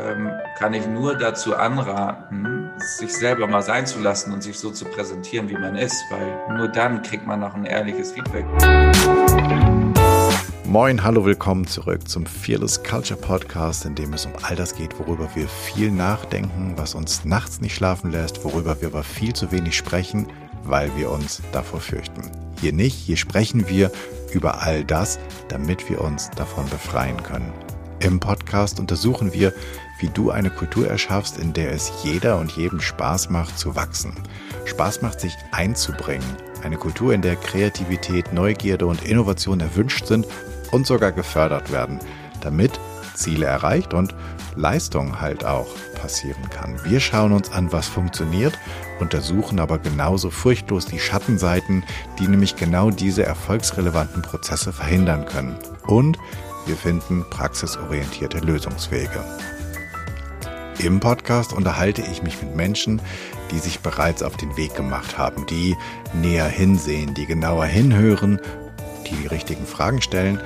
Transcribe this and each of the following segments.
ähm, kann ich nur dazu anraten, sich selber mal sein zu lassen und sich so zu präsentieren, wie man ist, weil nur dann kriegt man noch ein ehrliches Feedback. Moin, hallo, willkommen zurück zum Fearless Culture Podcast, in dem es um all das geht, worüber wir viel nachdenken, was uns nachts nicht schlafen lässt, worüber wir aber viel zu wenig sprechen, weil wir uns davor fürchten. Hier nicht, hier sprechen wir über all das, damit wir uns davon befreien können. Im Podcast untersuchen wir, wie du eine Kultur erschaffst, in der es jeder und jedem Spaß macht zu wachsen. Spaß macht sich einzubringen. Eine Kultur, in der Kreativität, Neugierde und Innovation erwünscht sind und sogar gefördert werden, damit Ziele erreicht und Leistung halt auch passieren kann. Wir schauen uns an, was funktioniert, untersuchen aber genauso furchtlos die Schattenseiten, die nämlich genau diese erfolgsrelevanten Prozesse verhindern können. Und wir finden praxisorientierte Lösungswege. Im Podcast unterhalte ich mich mit Menschen, die sich bereits auf den Weg gemacht haben, die näher hinsehen, die genauer hinhören, die die richtigen Fragen stellen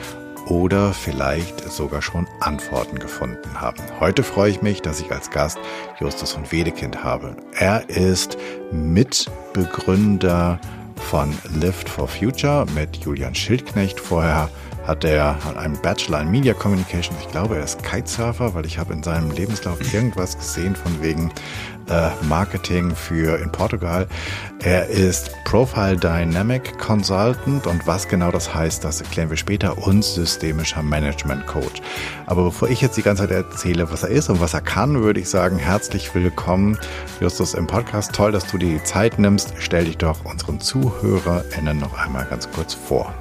oder vielleicht sogar schon Antworten gefunden haben. Heute freue ich mich, dass ich als Gast Justus von Wedekind habe. Er ist Mitbegründer von Lift for Future mit Julian Schildknecht. Vorher hat er einen Bachelor in Media Communication. Ich glaube, er ist Kitesurfer, weil ich habe in seinem Lebenslauf irgendwas gesehen von wegen äh, Marketing für in Portugal. Er ist Profile Dynamic Consultant und was genau das heißt, das erklären wir später und systemischer Management Coach. Aber bevor ich jetzt die ganze Zeit erzähle, was er ist und was er kann, würde ich sagen, herzlich willkommen, Justus, im Podcast. Toll, dass du dir die Zeit nimmst. Stell dich doch unseren ZuhörerInnen noch einmal ganz kurz vor.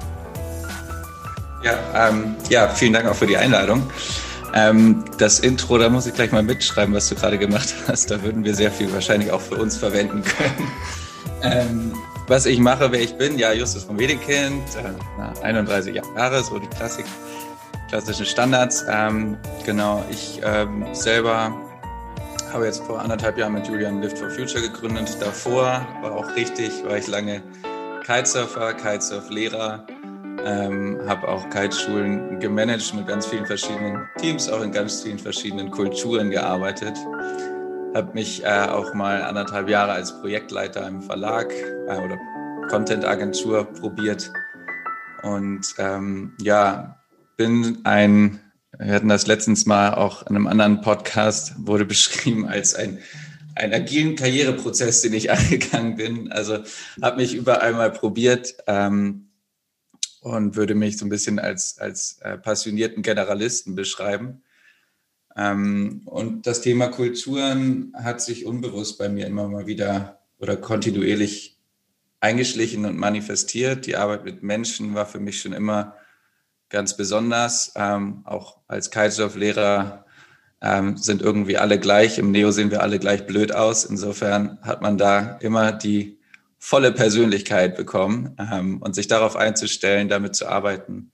Ja, ähm, ja, vielen Dank auch für die Einladung. Ähm, das Intro, da muss ich gleich mal mitschreiben, was du gerade gemacht hast. Da würden wir sehr viel wahrscheinlich auch für uns verwenden können. Ähm, was ich mache, wer ich bin, ja, Justus von Wedekind, äh, 31 Jahre, so die Klassik, klassischen Standards. Ähm, genau, ich ähm, selber habe jetzt vor anderthalb Jahren mit Julian Lift for Future gegründet. Davor war auch richtig, war ich lange Kitesurfer, Kitesurf-Lehrer ähm, habe auch Kiteschulen gemanagt mit ganz vielen verschiedenen Teams, auch in ganz vielen verschiedenen Kulturen gearbeitet. Habe mich äh, auch mal anderthalb Jahre als Projektleiter im Verlag äh, oder Content-Agentur probiert. Und ähm, ja, bin ein, wir hatten das letztens mal auch in einem anderen Podcast, wurde beschrieben als ein einen agilen Karriereprozess, den ich angegangen bin. Also habe mich überall mal probiert, ähm, und würde mich so ein bisschen als, als äh, passionierten Generalisten beschreiben. Ähm, und das Thema Kulturen hat sich unbewusst bei mir immer mal wieder oder kontinuierlich eingeschlichen und manifestiert. Die Arbeit mit Menschen war für mich schon immer ganz besonders. Ähm, auch als Kitesurf-Lehrer ähm, sind irgendwie alle gleich. Im Neo sehen wir alle gleich blöd aus. Insofern hat man da immer die volle Persönlichkeit bekommen ähm, und sich darauf einzustellen, damit zu arbeiten,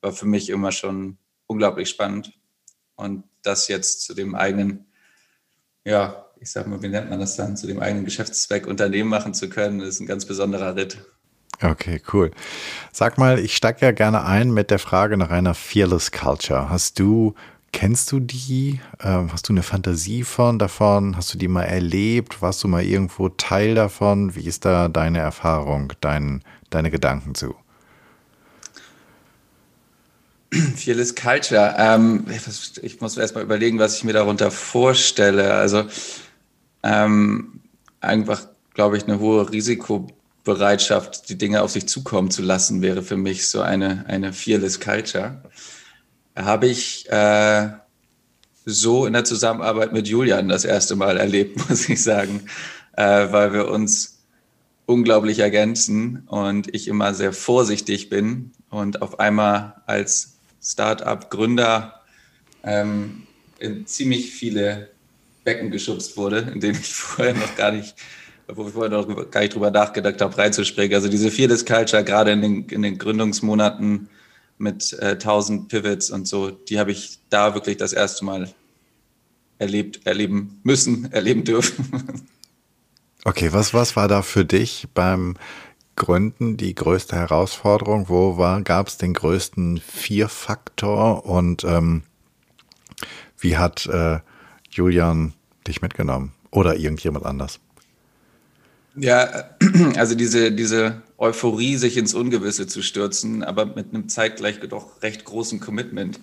war für mich immer schon unglaublich spannend. Und das jetzt zu dem eigenen, ja, ich sag mal, wie nennt man das dann, zu dem eigenen Geschäftszweck Unternehmen machen zu können, ist ein ganz besonderer Ritt. Okay, cool. Sag mal, ich steige ja gerne ein mit der Frage nach einer Fearless Culture. Hast du Kennst du die? Ähm, hast du eine Fantasie von davon? Hast du die mal erlebt? Warst du mal irgendwo Teil davon? Wie ist da deine Erfahrung, dein, deine Gedanken zu? Fearless Culture. Ähm, ich muss erst mal überlegen, was ich mir darunter vorstelle. Also ähm, einfach, glaube ich, eine hohe Risikobereitschaft, die Dinge auf sich zukommen zu lassen, wäre für mich so eine, eine Fearless Culture habe ich äh, so in der Zusammenarbeit mit Julian das erste Mal erlebt, muss ich sagen, äh, weil wir uns unglaublich ergänzen und ich immer sehr vorsichtig bin und auf einmal als Start-up-Gründer ähm, in ziemlich viele Becken geschubst wurde, in denen ich vorher noch gar nicht, wo ich vorher noch gar nicht drüber nachgedacht habe, reinzuspringen. Also diese Fearless Culture, gerade in den, in den Gründungsmonaten, mit äh, 1000 Pivots und so, die habe ich da wirklich das erste Mal erlebt, erleben müssen, erleben dürfen. Okay, was, was war da für dich beim Gründen die größte Herausforderung? Wo gab es den größten Vier-Faktor und ähm, wie hat äh, Julian dich mitgenommen oder irgendjemand anders? Ja, also diese, diese Euphorie, sich ins Ungewisse zu stürzen, aber mit einem zeitgleich doch recht großen Commitment,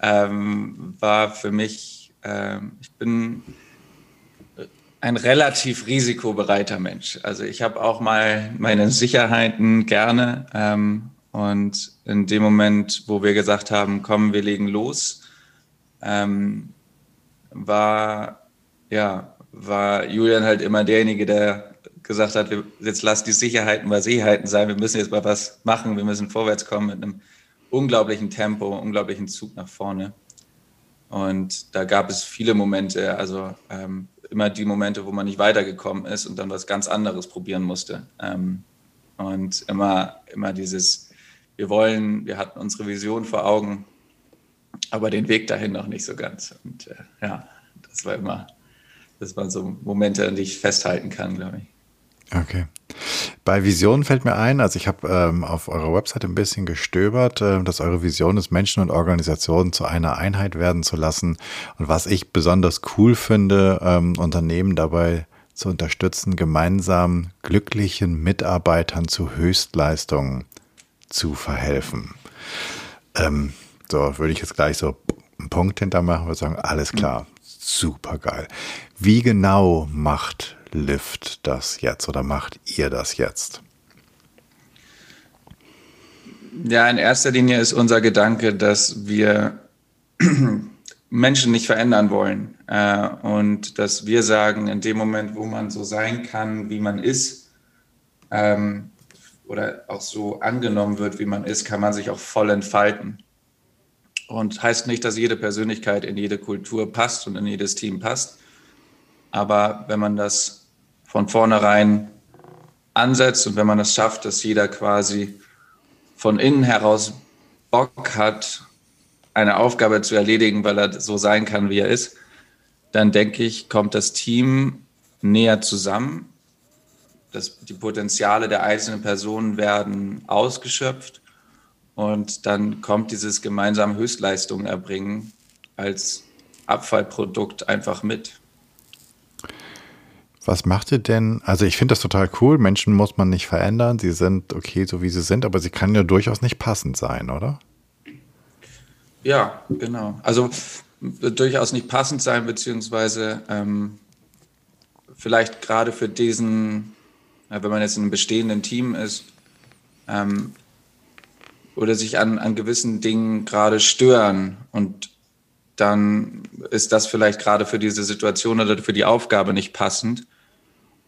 ähm, war für mich, ähm, ich bin ein relativ risikobereiter Mensch. Also ich habe auch mal meine Sicherheiten gerne. Ähm, und in dem Moment, wo wir gesagt haben, komm, wir legen los, ähm, war, ja, war Julian halt immer derjenige, der gesagt hat, jetzt lass die Sicherheiten bei Sicherheiten sein, wir müssen jetzt mal was machen, wir müssen vorwärts kommen mit einem unglaublichen Tempo, unglaublichen Zug nach vorne. Und da gab es viele Momente, also ähm, immer die Momente, wo man nicht weitergekommen ist und dann was ganz anderes probieren musste. Ähm, und immer, immer dieses, wir wollen, wir hatten unsere Vision vor Augen, aber den Weg dahin noch nicht so ganz. Und äh, ja, das war immer, das waren so Momente, an die ich festhalten kann, glaube ich. Okay. Bei Visionen fällt mir ein, also ich habe ähm, auf eurer Website ein bisschen gestöbert, äh, dass eure Vision ist, Menschen und Organisationen zu einer Einheit werden zu lassen. Und was ich besonders cool finde, ähm, Unternehmen dabei zu unterstützen, gemeinsam glücklichen Mitarbeitern zu Höchstleistungen zu verhelfen. Ähm, so würde ich jetzt gleich so einen Punkt hintermachen und sagen, alles klar, super geil. Wie genau macht Lyft das jetzt oder macht ihr das jetzt? Ja, in erster Linie ist unser Gedanke, dass wir Menschen nicht verändern wollen äh, und dass wir sagen, in dem Moment, wo man so sein kann, wie man ist, ähm, oder auch so angenommen wird, wie man ist, kann man sich auch voll entfalten. Und heißt nicht, dass jede Persönlichkeit in jede Kultur passt und in jedes Team passt. Aber wenn man das von vornherein ansetzt und wenn man es schafft, dass jeder quasi von innen heraus Bock hat, eine Aufgabe zu erledigen, weil er so sein kann, wie er ist, dann denke ich, kommt das Team näher zusammen. Das, die Potenziale der einzelnen Personen werden ausgeschöpft und dann kommt dieses gemeinsame Höchstleistungen erbringen als Abfallprodukt einfach mit. Was macht ihr denn? Also ich finde das total cool. Menschen muss man nicht verändern. Sie sind okay, so wie sie sind, aber sie kann ja durchaus nicht passend sein, oder? Ja, genau. Also durchaus nicht passend sein, beziehungsweise ähm, vielleicht gerade für diesen, wenn man jetzt in einem bestehenden Team ist, ähm, oder sich an, an gewissen Dingen gerade stören und dann ist das vielleicht gerade für diese Situation oder für die Aufgabe nicht passend.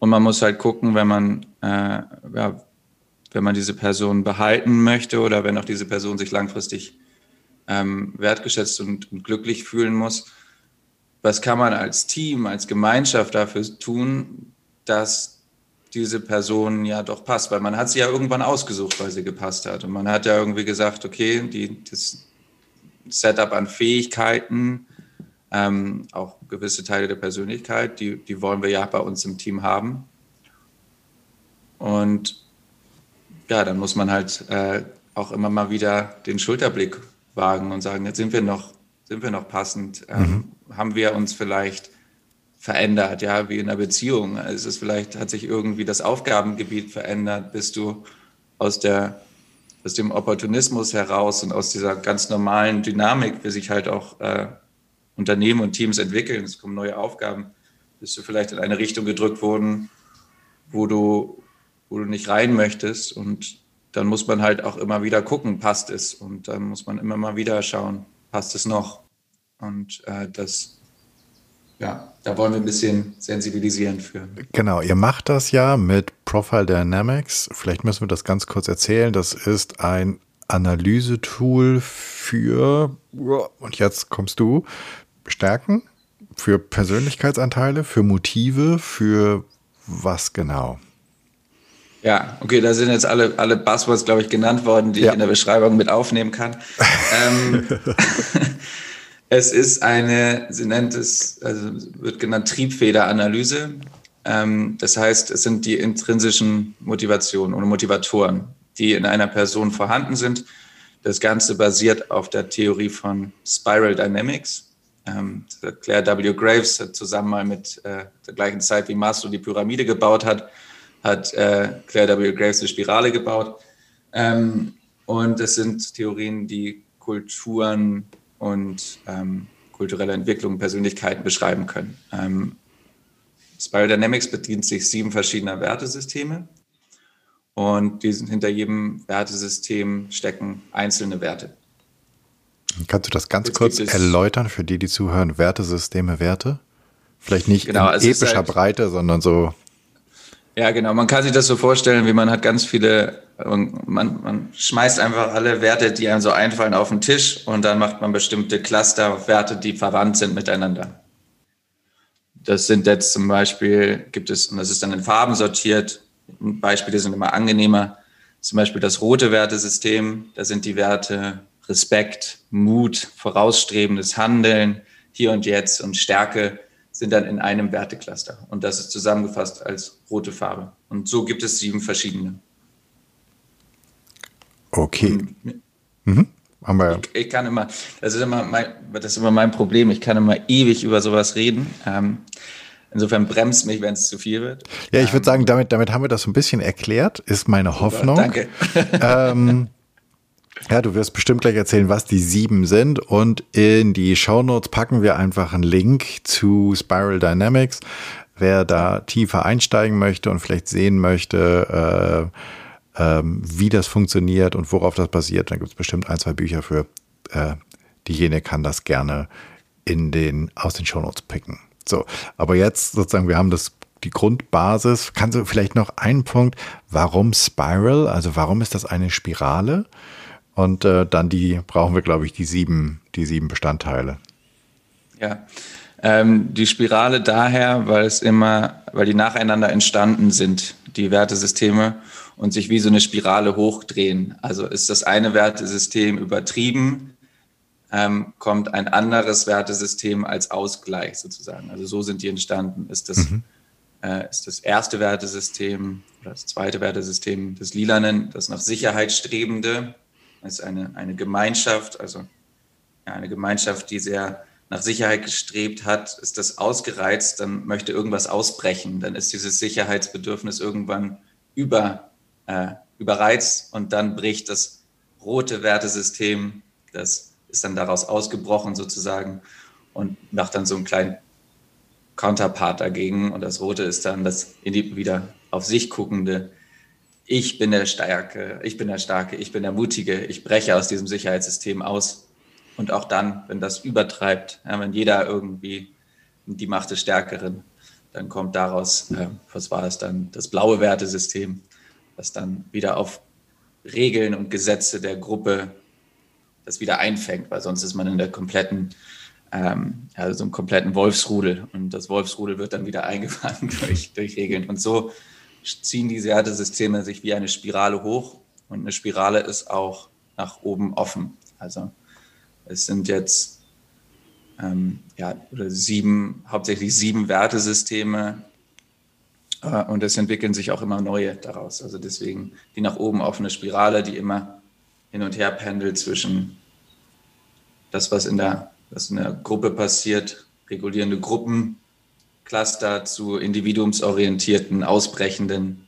Und man muss halt gucken, wenn man, äh, ja, wenn man diese Person behalten möchte oder wenn auch diese Person sich langfristig ähm, wertgeschätzt und, und glücklich fühlen muss, was kann man als Team, als Gemeinschaft dafür tun, dass diese Person ja doch passt, weil man hat sie ja irgendwann ausgesucht, weil sie gepasst hat. Und man hat ja irgendwie gesagt, okay, die, das Setup an Fähigkeiten, ähm, auch gewisse Teile der Persönlichkeit, die, die wollen wir ja bei uns im Team haben. Und ja, dann muss man halt äh, auch immer mal wieder den Schulterblick wagen und sagen, jetzt sind wir noch, sind wir noch passend. Ähm, mhm. Haben wir uns vielleicht verändert, ja, wie in einer Beziehung. Es ist vielleicht, hat sich irgendwie das Aufgabengebiet verändert, bist du aus der aus dem Opportunismus heraus und aus dieser ganz normalen Dynamik, wie sich halt auch äh, Unternehmen und Teams entwickeln, es kommen neue Aufgaben, bist du vielleicht in eine Richtung gedrückt worden, wo du, wo du nicht rein möchtest. Und dann muss man halt auch immer wieder gucken, passt es. Und dann muss man immer mal wieder schauen, passt es noch. Und äh, das ja, da wollen wir ein bisschen sensibilisieren für. Genau, ihr macht das ja mit Profile Dynamics. Vielleicht müssen wir das ganz kurz erzählen. Das ist ein Analysetool für, und jetzt kommst du, Stärken, für Persönlichkeitsanteile, für Motive, für was genau? Ja, okay, da sind jetzt alle, alle Buzzwords, glaube ich, genannt worden, die ja. ich in der Beschreibung mit aufnehmen kann. ähm, Es ist eine, sie nennt es, also wird genannt Triebfederanalyse. Ähm, das heißt, es sind die intrinsischen Motivationen oder Motivatoren, die in einer Person vorhanden sind. Das Ganze basiert auf der Theorie von Spiral Dynamics. Ähm, Claire W. Graves hat zusammen mal mit äh, der gleichen Zeit, wie Maslow die Pyramide gebaut hat, hat äh, Claire W. Graves eine Spirale gebaut. Ähm, und das sind Theorien, die Kulturen und ähm, kulturelle Entwicklung, Persönlichkeiten beschreiben können. Ähm, Spiral Dynamics bedient sich sieben verschiedener Wertesysteme und diesen, hinter jedem Wertesystem stecken einzelne Werte. Kannst du das ganz Jetzt kurz erläutern für die, die zuhören? Wertesysteme, Werte? Vielleicht nicht genau, in epischer halt, Breite, sondern so. Ja, genau. Man kann sich das so vorstellen, wie man hat ganz viele, man, man schmeißt einfach alle Werte, die einem so einfallen, auf den Tisch und dann macht man bestimmte Cluster, Werte, die verwandt sind miteinander. Das sind jetzt zum Beispiel, gibt es, und das ist dann in Farben sortiert, Beispiele sind immer angenehmer, zum Beispiel das rote Wertesystem, da sind die Werte Respekt, Mut, vorausstrebendes Handeln, hier und jetzt und Stärke sind dann in einem Wertecluster. Und das ist zusammengefasst als rote Farbe. Und so gibt es sieben verschiedene. Okay. Mhm. Ich, ich, kann immer, das ist immer, mein, das ist immer mein Problem, ich kann immer ewig über sowas reden. Ähm, insofern bremst mich, wenn es zu viel wird. Ja, ich würde ähm, sagen, damit, damit haben wir das so ein bisschen erklärt, ist meine Hoffnung. Danke. Ähm, ja, du wirst bestimmt gleich erzählen, was die sieben sind. Und in die Show Notes packen wir einfach einen Link zu Spiral Dynamics. Wer da tiefer einsteigen möchte und vielleicht sehen möchte, äh, äh, wie das funktioniert und worauf das basiert, dann gibt es bestimmt ein, zwei Bücher für. Äh, diejenige kann das gerne in den, aus den Show Notes picken. So, aber jetzt sozusagen, wir haben das die Grundbasis. Kannst du vielleicht noch einen Punkt, warum Spiral? Also warum ist das eine Spirale? Und äh, dann die brauchen wir, glaube ich, die sieben, die sieben Bestandteile. Ja. Ähm, die Spirale daher, weil es immer, weil die nacheinander entstanden sind, die Wertesysteme, und sich wie so eine Spirale hochdrehen. Also ist das eine Wertesystem übertrieben, ähm, kommt ein anderes Wertesystem als Ausgleich sozusagen. Also so sind die entstanden. Ist das, mhm. äh, ist das erste Wertesystem oder das zweite Wertesystem des Lilanen, das nach Sicherheit strebende, als eine, eine Gemeinschaft, also ja, eine Gemeinschaft, die sehr nach Sicherheit gestrebt hat, ist das ausgereizt, dann möchte irgendwas ausbrechen, dann ist dieses Sicherheitsbedürfnis irgendwann über, äh, überreizt und dann bricht das rote Wertesystem, das ist dann daraus ausgebrochen sozusagen und macht dann so einen kleinen Counterpart dagegen und das rote ist dann das wieder auf sich guckende ich bin der Starke, ich bin der Starke, ich bin der Mutige, ich breche aus diesem Sicherheitssystem aus. Und auch dann, wenn das übertreibt, ja, wenn jeder irgendwie die Macht des Stärkeren, dann kommt daraus, äh, was war es dann, das blaue Wertesystem, das dann wieder auf Regeln und Gesetze der Gruppe das wieder einfängt, weil sonst ist man in der kompletten, ähm, ja, so einem kompletten Wolfsrudel und das Wolfsrudel wird dann wieder eingefangen durch, durch Regeln. Und so ziehen diese Wertesysteme sich wie eine Spirale hoch und eine Spirale ist auch nach oben offen. Also es sind jetzt ähm, ja, oder sieben, hauptsächlich sieben Wertesysteme äh, und es entwickeln sich auch immer neue daraus. Also deswegen die nach oben offene Spirale, die immer hin und her pendelt zwischen das, was in der, was in der Gruppe passiert, regulierende Gruppen, Cluster zu individuumsorientierten, ausbrechenden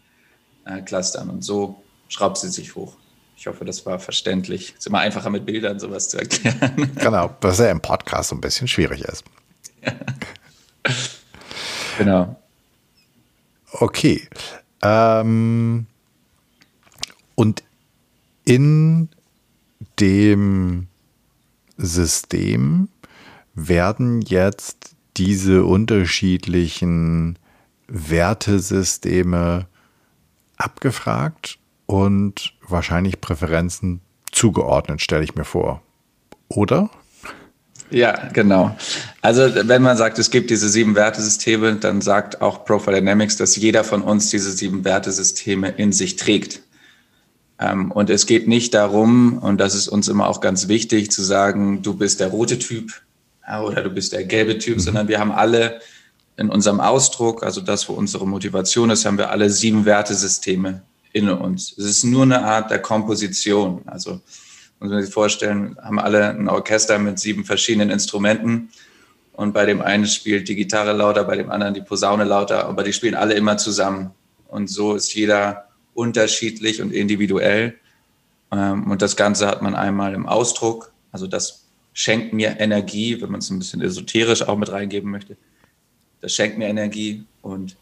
äh, Clustern. Und so schraubt sie sich hoch. Ich hoffe, das war verständlich. Es ist immer einfacher mit Bildern sowas zu erklären. Genau, was ja im Podcast so ein bisschen schwierig ist. Ja. Genau. Okay. Ähm, und in dem System werden jetzt diese unterschiedlichen Wertesysteme abgefragt und wahrscheinlich Präferenzen zugeordnet, stelle ich mir vor. Oder? Ja, genau. Also wenn man sagt, es gibt diese sieben Wertesysteme, dann sagt auch Profile Dynamics, dass jeder von uns diese sieben Wertesysteme in sich trägt. Ähm, und es geht nicht darum, und das ist uns immer auch ganz wichtig, zu sagen, du bist der rote Typ, oder du bist der gelbe Typ, mhm. sondern wir haben alle in unserem Ausdruck, also das, wo unsere Motivation ist, haben wir alle sieben Wertesysteme in uns. Es ist nur eine Art der Komposition. Also muss man sich vorstellen, haben alle ein Orchester mit sieben verschiedenen Instrumenten und bei dem einen spielt die Gitarre lauter, bei dem anderen die Posaune lauter, aber die spielen alle immer zusammen. Und so ist jeder unterschiedlich und individuell. Ähm, und das Ganze hat man einmal im Ausdruck, also das schenkt mir Energie, wenn man es ein bisschen esoterisch auch mit reingeben möchte. Das schenkt mir Energie und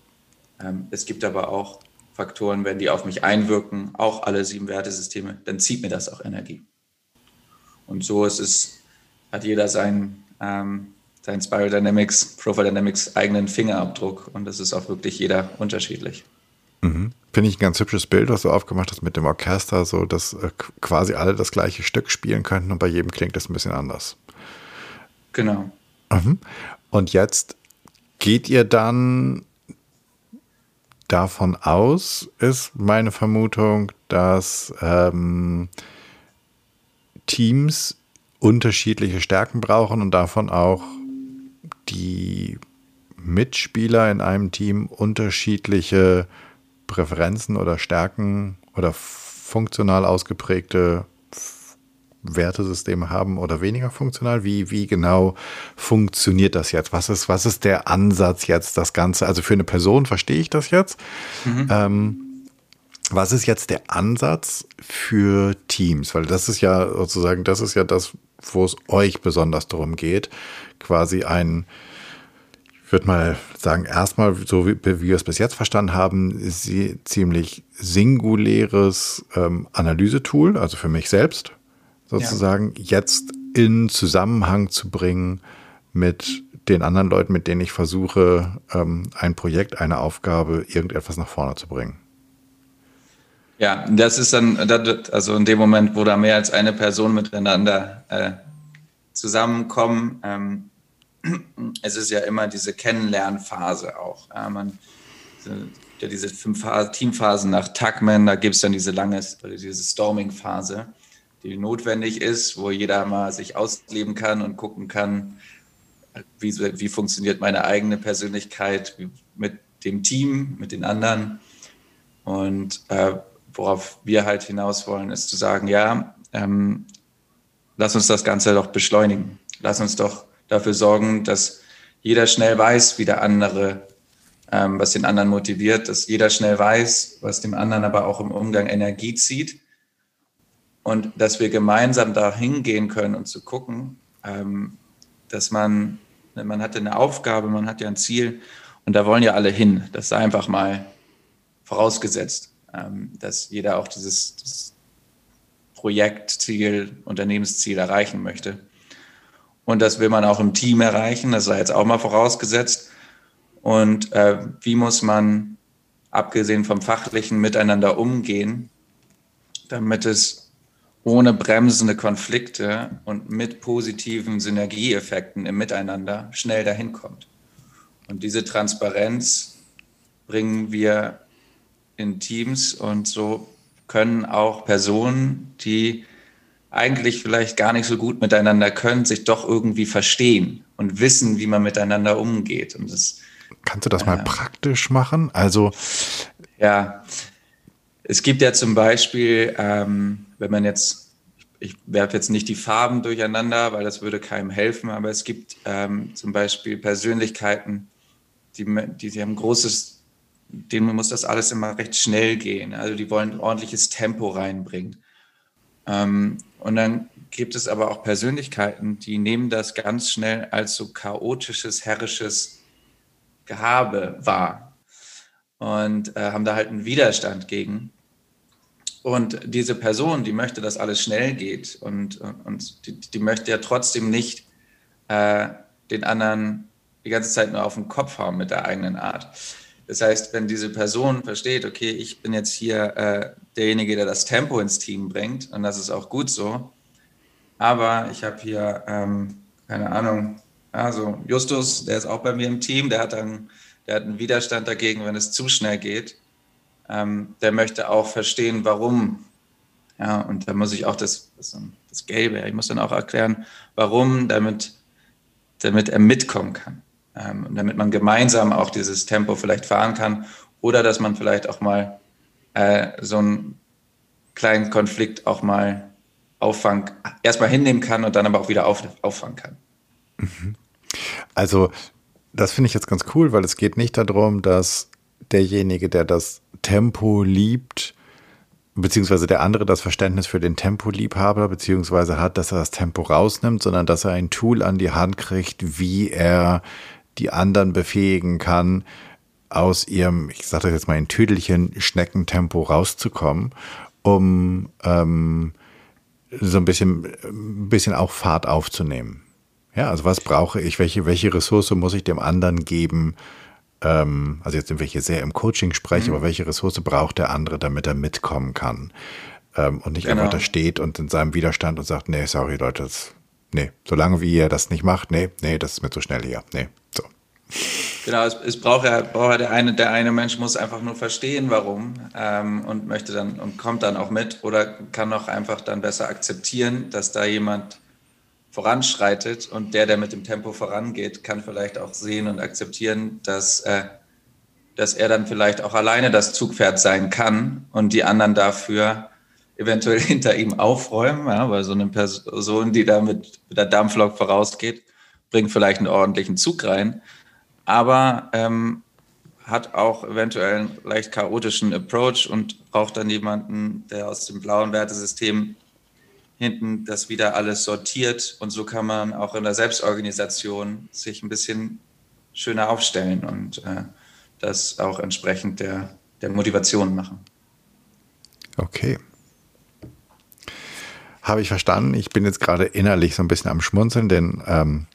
ähm, es gibt aber auch Faktoren, wenn die auf mich einwirken, auch alle sieben Wertesysteme, dann zieht mir das auch Energie. Und so ist es, hat jeder sein, ähm, sein Spiral Dynamics, Profile Dynamics eigenen Fingerabdruck und das ist auch wirklich jeder unterschiedlich. Mhm. Finde ich ein ganz hübsches Bild, was du aufgemacht hast mit dem Orchester, so dass äh, quasi alle das gleiche Stück spielen könnten und bei jedem klingt es ein bisschen anders. Genau. Mhm. Und jetzt geht ihr dann davon aus, ist meine Vermutung, dass ähm, Teams unterschiedliche Stärken brauchen und davon auch die Mitspieler in einem Team unterschiedliche Präferenzen oder Stärken oder funktional ausgeprägte Wertesysteme haben oder weniger funktional? Wie, wie genau funktioniert das jetzt? Was ist, was ist der Ansatz jetzt, das Ganze? Also für eine Person verstehe ich das jetzt. Mhm. Ähm, was ist jetzt der Ansatz für Teams? Weil das ist ja sozusagen, das ist ja das, wo es euch besonders darum geht, quasi ein, würde mal sagen, erstmal, so wie, wie wir es bis jetzt verstanden haben, sie ziemlich singuläres ähm, Analysetool, also für mich selbst, sozusagen ja. jetzt in Zusammenhang zu bringen mit den anderen Leuten, mit denen ich versuche, ähm, ein Projekt, eine Aufgabe, irgendetwas nach vorne zu bringen. Ja, das ist dann, also in dem Moment, wo da mehr als eine Person miteinander äh, zusammenkommen, ähm, es ist ja immer diese Kennenlernphase auch. Ja, man, ja diese fünf Teamphasen nach Tuckman, da gibt es dann diese lange, diese Storming-Phase die notwendig ist, wo jeder mal sich ausleben kann und gucken kann, wie, wie funktioniert meine eigene Persönlichkeit mit dem Team, mit den anderen. Und äh, worauf wir halt hinaus wollen, ist zu sagen, ja, ähm, lass uns das Ganze doch beschleunigen. Lass uns doch dafür sorgen, dass jeder schnell weiß, wie der andere, ähm, was den anderen motiviert, dass jeder schnell weiß, was dem anderen aber auch im Umgang Energie zieht und dass wir gemeinsam da hingehen können und zu gucken, ähm, dass man, man hatte eine Aufgabe, man hat ja ein Ziel und da wollen ja alle hin. Das sei einfach mal vorausgesetzt, ähm, dass jeder auch dieses, dieses Projektziel, Unternehmensziel erreichen möchte. Und das will man auch im Team erreichen, das sei jetzt auch mal vorausgesetzt. Und äh, wie muss man, abgesehen vom fachlichen, miteinander umgehen, damit es ohne bremsende Konflikte und mit positiven Synergieeffekten im Miteinander schnell dahin kommt. Und diese Transparenz bringen wir in Teams und so können auch Personen, die eigentlich vielleicht gar nicht so gut miteinander können, sich doch irgendwie verstehen und wissen, wie man miteinander umgeht. Und das, Kannst du das äh, mal praktisch machen? Also ja, es gibt ja zum Beispiel, ähm, wenn man jetzt, ich werfe jetzt nicht die Farben durcheinander, weil das würde keinem helfen, aber es gibt ähm, zum Beispiel Persönlichkeiten, die, die, die haben großes, denen muss das alles immer recht schnell gehen. Also die wollen ordentliches Tempo reinbringen. Ähm, und dann gibt es aber auch Persönlichkeiten, die nehmen das ganz schnell als so chaotisches, herrisches Gehabe wahr und äh, haben da halt einen Widerstand gegen. Und diese Person, die möchte, dass alles schnell geht und, und die, die möchte ja trotzdem nicht äh, den anderen die ganze Zeit nur auf den Kopf haben mit der eigenen Art. Das heißt, wenn diese Person versteht, okay, ich bin jetzt hier äh, derjenige, der das Tempo ins Team bringt, und das ist auch gut so, aber ich habe hier, ähm, keine Ahnung, also Justus, der ist auch bei mir im Team, der hat dann der hat einen Widerstand dagegen, wenn es zu schnell geht. Ähm, der möchte auch verstehen, warum. Ja, und da muss ich auch das, das, das Gelbe, ich muss dann auch erklären, warum, damit, damit er mitkommen kann. Ähm, damit man gemeinsam auch dieses Tempo vielleicht fahren kann. Oder dass man vielleicht auch mal äh, so einen kleinen Konflikt auch mal auffangen, erstmal hinnehmen kann und dann aber auch wieder auf, auffangen kann. Mhm. Also, das finde ich jetzt ganz cool, weil es geht nicht darum, dass derjenige, der das Tempo liebt, beziehungsweise der andere das Verständnis für den Tempoliebhaber, beziehungsweise hat, dass er das Tempo rausnimmt, sondern dass er ein Tool an die Hand kriegt, wie er die anderen befähigen kann, aus ihrem, ich sage das jetzt mal in Tüdelchen, Schneckentempo rauszukommen, um ähm, so ein bisschen, ein bisschen auch Fahrt aufzunehmen. Ja, also was brauche ich, welche, welche Ressource muss ich dem anderen geben, ähm, also jetzt sind wir hier sehr im Coaching sprechen, mhm. aber welche Ressource braucht der andere, damit er mitkommen kann? Ähm, und nicht genau. einfach da steht und in seinem Widerstand und sagt, nee, sorry Leute, das, nee, solange wie ihr das nicht macht, nee, nee, das ist mir zu schnell hier, nee. Genau, es, es braucht ja, braucht ja der eine, der eine Mensch muss einfach nur verstehen, warum ähm, und möchte dann und kommt dann auch mit oder kann auch einfach dann besser akzeptieren, dass da jemand voranschreitet und der, der mit dem Tempo vorangeht, kann vielleicht auch sehen und akzeptieren, dass, äh, dass er dann vielleicht auch alleine das Zugpferd sein kann und die anderen dafür eventuell hinter ihm aufräumen, ja, weil so eine Person, die da mit, mit der Dampflok vorausgeht, bringt vielleicht einen ordentlichen Zug rein, aber ähm, hat auch eventuell einen leicht chaotischen Approach und braucht dann jemanden, der aus dem blauen Wertesystem hinten das wieder alles sortiert und so kann man auch in der Selbstorganisation sich ein bisschen schöner aufstellen und äh, das auch entsprechend der, der Motivation machen. Okay. Habe ich verstanden. Ich bin jetzt gerade innerlich so ein bisschen am Schmunzeln, denn ähm,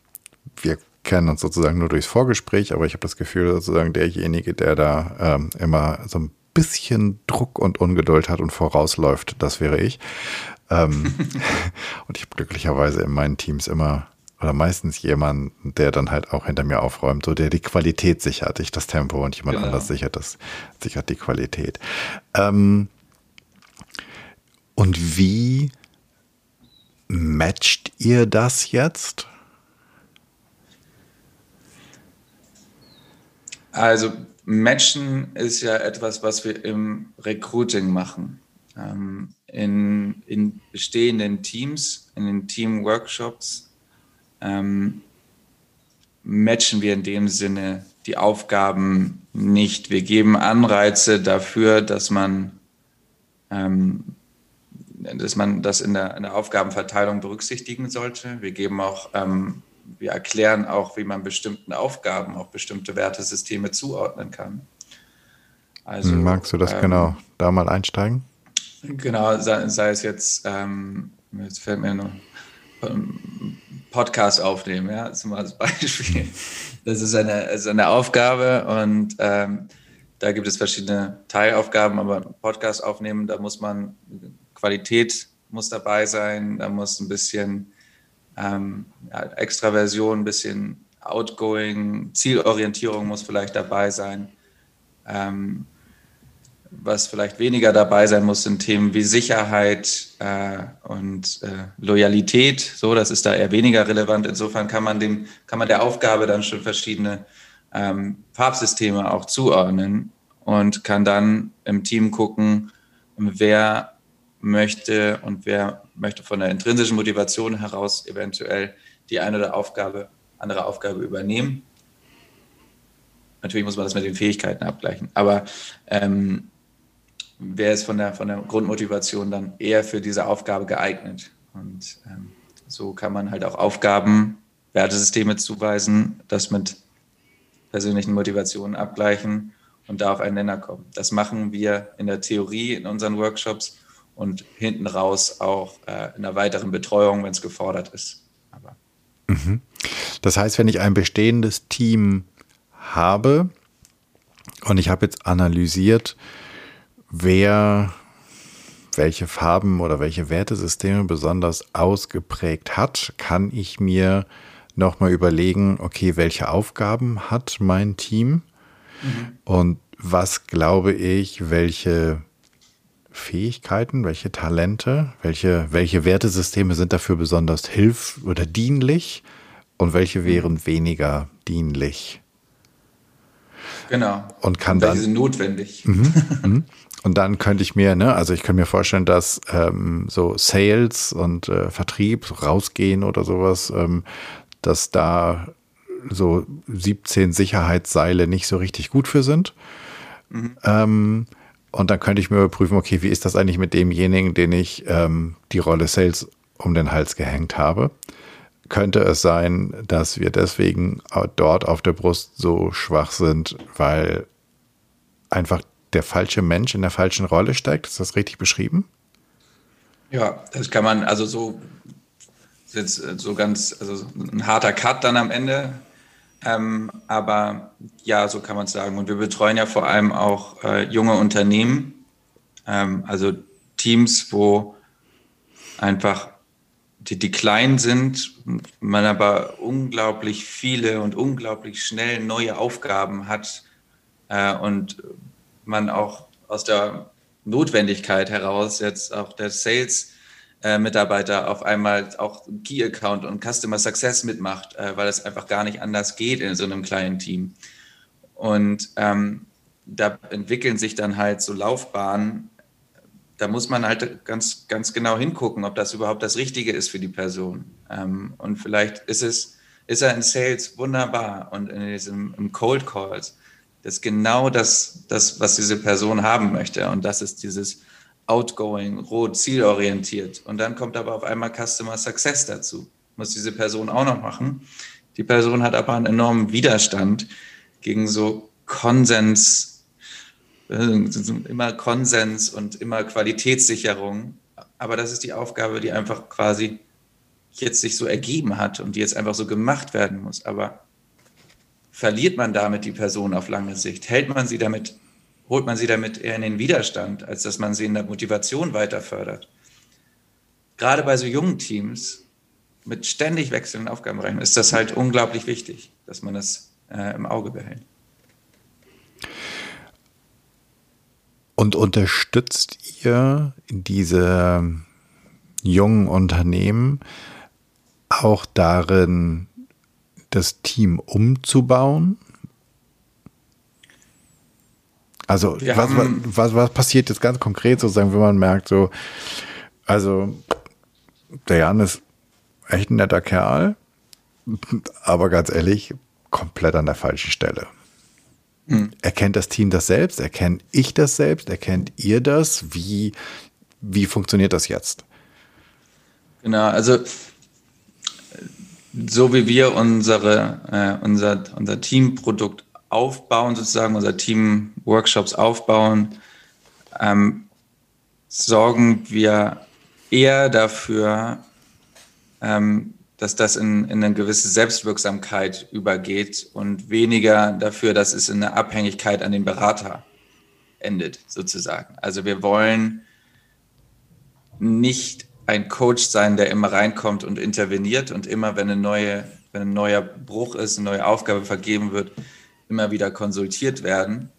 wir kennen uns sozusagen nur durchs Vorgespräch, aber ich habe das Gefühl, sozusagen derjenige, der da ähm, immer so ein bisschen Druck und Ungeduld hat und vorausläuft, das wäre ich. Ähm, und ich habe glücklicherweise in meinen Teams immer oder meistens jemanden, der dann halt auch hinter mir aufräumt, so der die Qualität sichert, ich das Tempo und jemand genau. anders sichert das, sichert die Qualität. Ähm, und wie matcht ihr das jetzt? Also matchen ist ja etwas, was wir im Recruiting machen. Ähm, in, in bestehenden Teams, in den Team-Workshops, ähm, matchen wir in dem Sinne die Aufgaben nicht. Wir geben Anreize dafür, dass man, ähm, dass man das in der, in der Aufgabenverteilung berücksichtigen sollte. Wir geben auch, ähm, wir erklären auch, wie man bestimmten Aufgaben auch bestimmte Wertesysteme zuordnen kann. Also, Magst du das ähm, genau da mal einsteigen? Genau, sei, sei es jetzt, ähm, jetzt fällt mir noch Podcast aufnehmen, ja, zum Beispiel. Das ist eine, ist eine Aufgabe und ähm, da gibt es verschiedene Teilaufgaben, aber Podcast aufnehmen, da muss man, Qualität muss dabei sein, da muss ein bisschen ähm, ja, Extraversion, ein bisschen Outgoing, Zielorientierung muss vielleicht dabei sein. Ähm, was vielleicht weniger dabei sein muss, sind Themen wie Sicherheit äh, und äh, Loyalität. So, das ist da eher weniger relevant. Insofern kann man dem, kann man der Aufgabe dann schon verschiedene ähm, Farbsysteme auch zuordnen und kann dann im Team gucken, wer möchte und wer möchte von der intrinsischen Motivation heraus eventuell die eine oder Aufgabe, andere Aufgabe übernehmen. Natürlich muss man das mit den Fähigkeiten abgleichen, aber ähm, wer ist von der, von der Grundmotivation dann eher für diese Aufgabe geeignet. Und ähm, so kann man halt auch Aufgaben, Wertesysteme zuweisen, das mit persönlichen Motivationen abgleichen und da auf einen Nenner kommen. Das machen wir in der Theorie in unseren Workshops und hinten raus auch äh, in einer weiteren Betreuung, wenn es gefordert ist. Mhm. Das heißt, wenn ich ein bestehendes Team habe und ich habe jetzt analysiert, wer welche Farben oder welche Wertesysteme besonders ausgeprägt hat, kann ich mir nochmal überlegen, okay, welche Aufgaben hat mein Team mhm. und was glaube ich, welche Fähigkeiten, welche Talente, welche, welche Wertesysteme sind dafür besonders hilf- oder dienlich und welche wären mhm. weniger dienlich. Genau. Und kann und welche dann. sind notwendig. Mhm, mhm. Und dann könnte ich mir, ne, also ich könnte mir vorstellen, dass ähm, so Sales und äh, Vertrieb rausgehen oder sowas, ähm, dass da so 17 Sicherheitsseile nicht so richtig gut für sind. Mhm. Ähm, und dann könnte ich mir überprüfen, okay, wie ist das eigentlich mit demjenigen, den ich ähm, die Rolle Sales um den Hals gehängt habe? Könnte es sein, dass wir deswegen dort auf der Brust so schwach sind, weil einfach der falsche Mensch in der falschen Rolle steckt? Ist das richtig beschrieben? Ja, das kann man, also so, jetzt so ganz, also ein harter Cut dann am Ende. Ähm, aber ja, so kann man es sagen. Und wir betreuen ja vor allem auch äh, junge Unternehmen, ähm, also Teams, wo einfach die, die klein sind, man aber unglaublich viele und unglaublich schnell neue Aufgaben hat äh, und man auch aus der Notwendigkeit heraus jetzt auch der Sales äh, Mitarbeiter auf einmal auch Key Account und Customer Success mitmacht, äh, weil es einfach gar nicht anders geht in so einem kleinen Team. Und ähm, da entwickeln sich dann halt so Laufbahnen. Da muss man halt ganz, ganz genau hingucken, ob das überhaupt das Richtige ist für die Person. Ähm, und vielleicht ist es, ist er in Sales wunderbar und in diesem im Cold Calls. Das ist genau das, das, was diese Person haben möchte. Und das ist dieses outgoing, rot, zielorientiert. Und dann kommt aber auf einmal Customer Success dazu. Muss diese Person auch noch machen. Die Person hat aber einen enormen Widerstand gegen so Konsens, äh, immer Konsens und immer Qualitätssicherung. Aber das ist die Aufgabe, die einfach quasi jetzt sich so ergeben hat und die jetzt einfach so gemacht werden muss. Aber verliert man damit die Person auf lange Sicht? Hält man sie damit holt man sie damit eher in den Widerstand, als dass man sie in der Motivation weiter fördert. Gerade bei so jungen Teams mit ständig wechselnden Aufgabenbereichen ist das halt unglaublich wichtig, dass man das äh, im Auge behält. Und unterstützt ihr diese jungen Unternehmen auch darin, das Team umzubauen? Also was, was, was passiert jetzt ganz konkret sozusagen, wenn man merkt, so, also der Jan ist echt ein netter Kerl, aber ganz ehrlich, komplett an der falschen Stelle. Hm. Erkennt das Team das selbst? Erkennt ich das selbst? Erkennt ihr das? Wie, wie funktioniert das jetzt? Genau, also so wie wir unsere, äh, unser, unser Teamprodukt aufbauen, sozusagen unser Team Workshops aufbauen, ähm, sorgen wir eher dafür, ähm, dass das in, in eine gewisse Selbstwirksamkeit übergeht und weniger dafür, dass es in eine Abhängigkeit an den Berater endet, sozusagen. Also wir wollen nicht ein Coach sein, der immer reinkommt und interveniert und immer, wenn, eine neue, wenn ein neuer Bruch ist, eine neue Aufgabe vergeben wird, immer wieder konsultiert werden.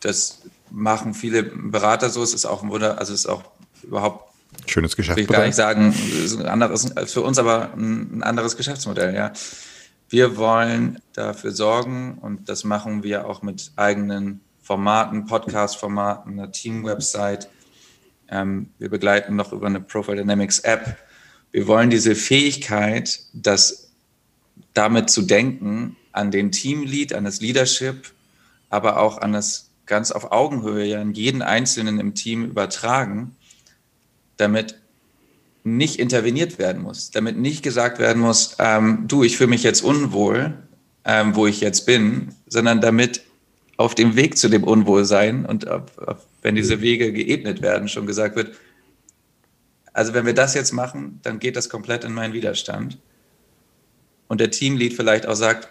Das machen viele Berater so. Es ist auch ein Wunder, also es ist auch überhaupt Schönes Geschäftsmodell. Will ich gar nicht sagen, ein anderes, für uns aber ein anderes Geschäftsmodell, ja. Wir wollen dafür sorgen und das machen wir auch mit eigenen Formaten, Podcast-Formaten, einer Team-Website. Ähm, wir begleiten noch über eine Profile Dynamics App. Wir wollen diese Fähigkeit, das damit zu denken, an den Teamlead, an das Leadership, aber auch an das ganz auf Augenhöhe ja an jeden Einzelnen im Team übertragen, damit nicht interveniert werden muss, damit nicht gesagt werden muss, ähm, du, ich fühle mich jetzt unwohl, ähm, wo ich jetzt bin, sondern damit auf dem Weg zu dem Unwohlsein und auf, auf, wenn diese Wege geebnet werden, schon gesagt wird, also wenn wir das jetzt machen, dann geht das komplett in meinen Widerstand. Und der Teamlead vielleicht auch sagt,